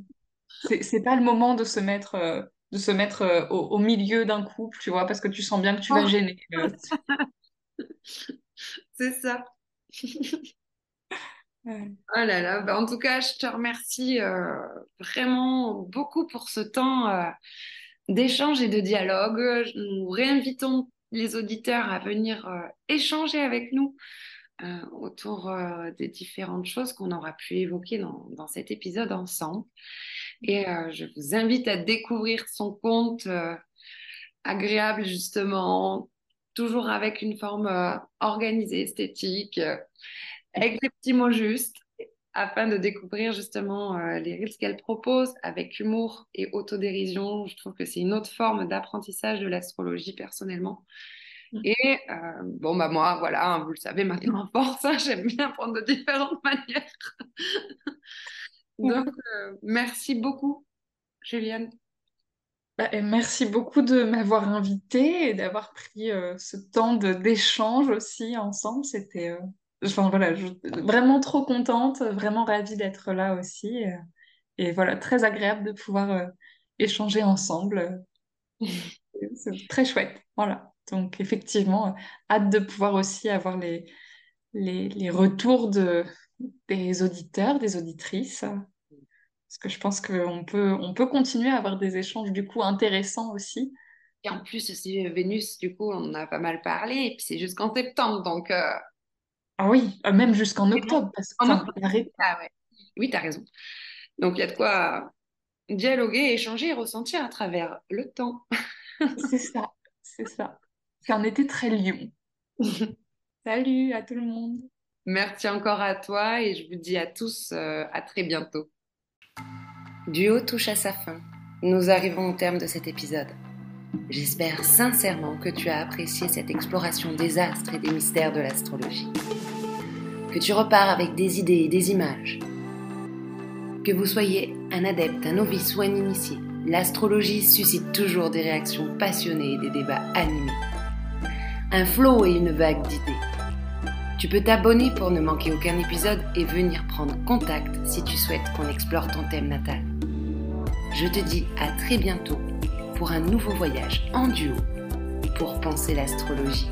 C'est, c'est pas le moment de se mettre, euh, de se mettre euh, au, au milieu d'un couple, tu vois, parce que tu sens bien que tu vas gêner. euh. C'est ça. Ouais. Oh là là, bah, en tout cas, je te remercie euh, vraiment beaucoup pour ce temps euh, d'échange et de dialogue. Nous réinvitons les auditeurs à venir euh, échanger avec nous autour des différentes choses qu'on aura pu évoquer dans, dans cet épisode ensemble. Et euh, je vous invite à découvrir son compte euh, agréable, justement, toujours avec une forme euh, organisée, esthétique, avec les petits mots justes, afin de découvrir justement euh, les reels qu'elle propose avec humour et autodérision. Je trouve que c'est une autre forme d'apprentissage de l'astrologie personnellement. Et euh, bon, bah moi, voilà, hein, vous le savez maintenant à force, hein, j'aime bien apprendre de différentes manières. Donc, euh, merci beaucoup, Juliane. Bah, merci beaucoup de m'avoir invitée et d'avoir pris euh, ce temps d'échange aussi ensemble. C'était, euh, enfin voilà, je- vraiment trop contente, vraiment ravie d'être là aussi. et voilà, très agréable de pouvoir échanger ensemble. C'est très chouette. Voilà. Donc effectivement, hâte de pouvoir aussi avoir les, les, les retours de, des auditeurs, des auditrices. Parce que je pense qu'on peut, on peut continuer à avoir des échanges du coup intéressants aussi. Et en plus, c'est Vénus, du coup, on en a pas mal parlé, et puis c'est jusqu'en septembre, donc euh, Ah oui, euh, même jusqu'en octobre, parce que en Ah ouais. Oui, tu as raison. Donc, il y a de quoi dialoguer, échanger et ressentir à travers le temps. c'est ça, c'est ça. C'est un été très lion. Salut à tout le monde. Merci encore à toi et je vous dis à tous euh, à très bientôt. Duo touche à sa fin. Nous arrivons au terme de cet épisode. J'espère sincèrement que tu as apprécié cette exploration des astres et des mystères de l'astrologie. Que tu repars avec des idées et des images. Que vous soyez un adepte, un novice ou un initié, l'astrologie suscite toujours des réactions passionnées et des débats animés. Un flot et une vague d'idées. Tu peux t'abonner pour ne manquer aucun épisode et venir prendre contact si tu souhaites qu'on explore ton thème natal. Je te dis à très bientôt pour un nouveau voyage en duo pour penser l'astrologie.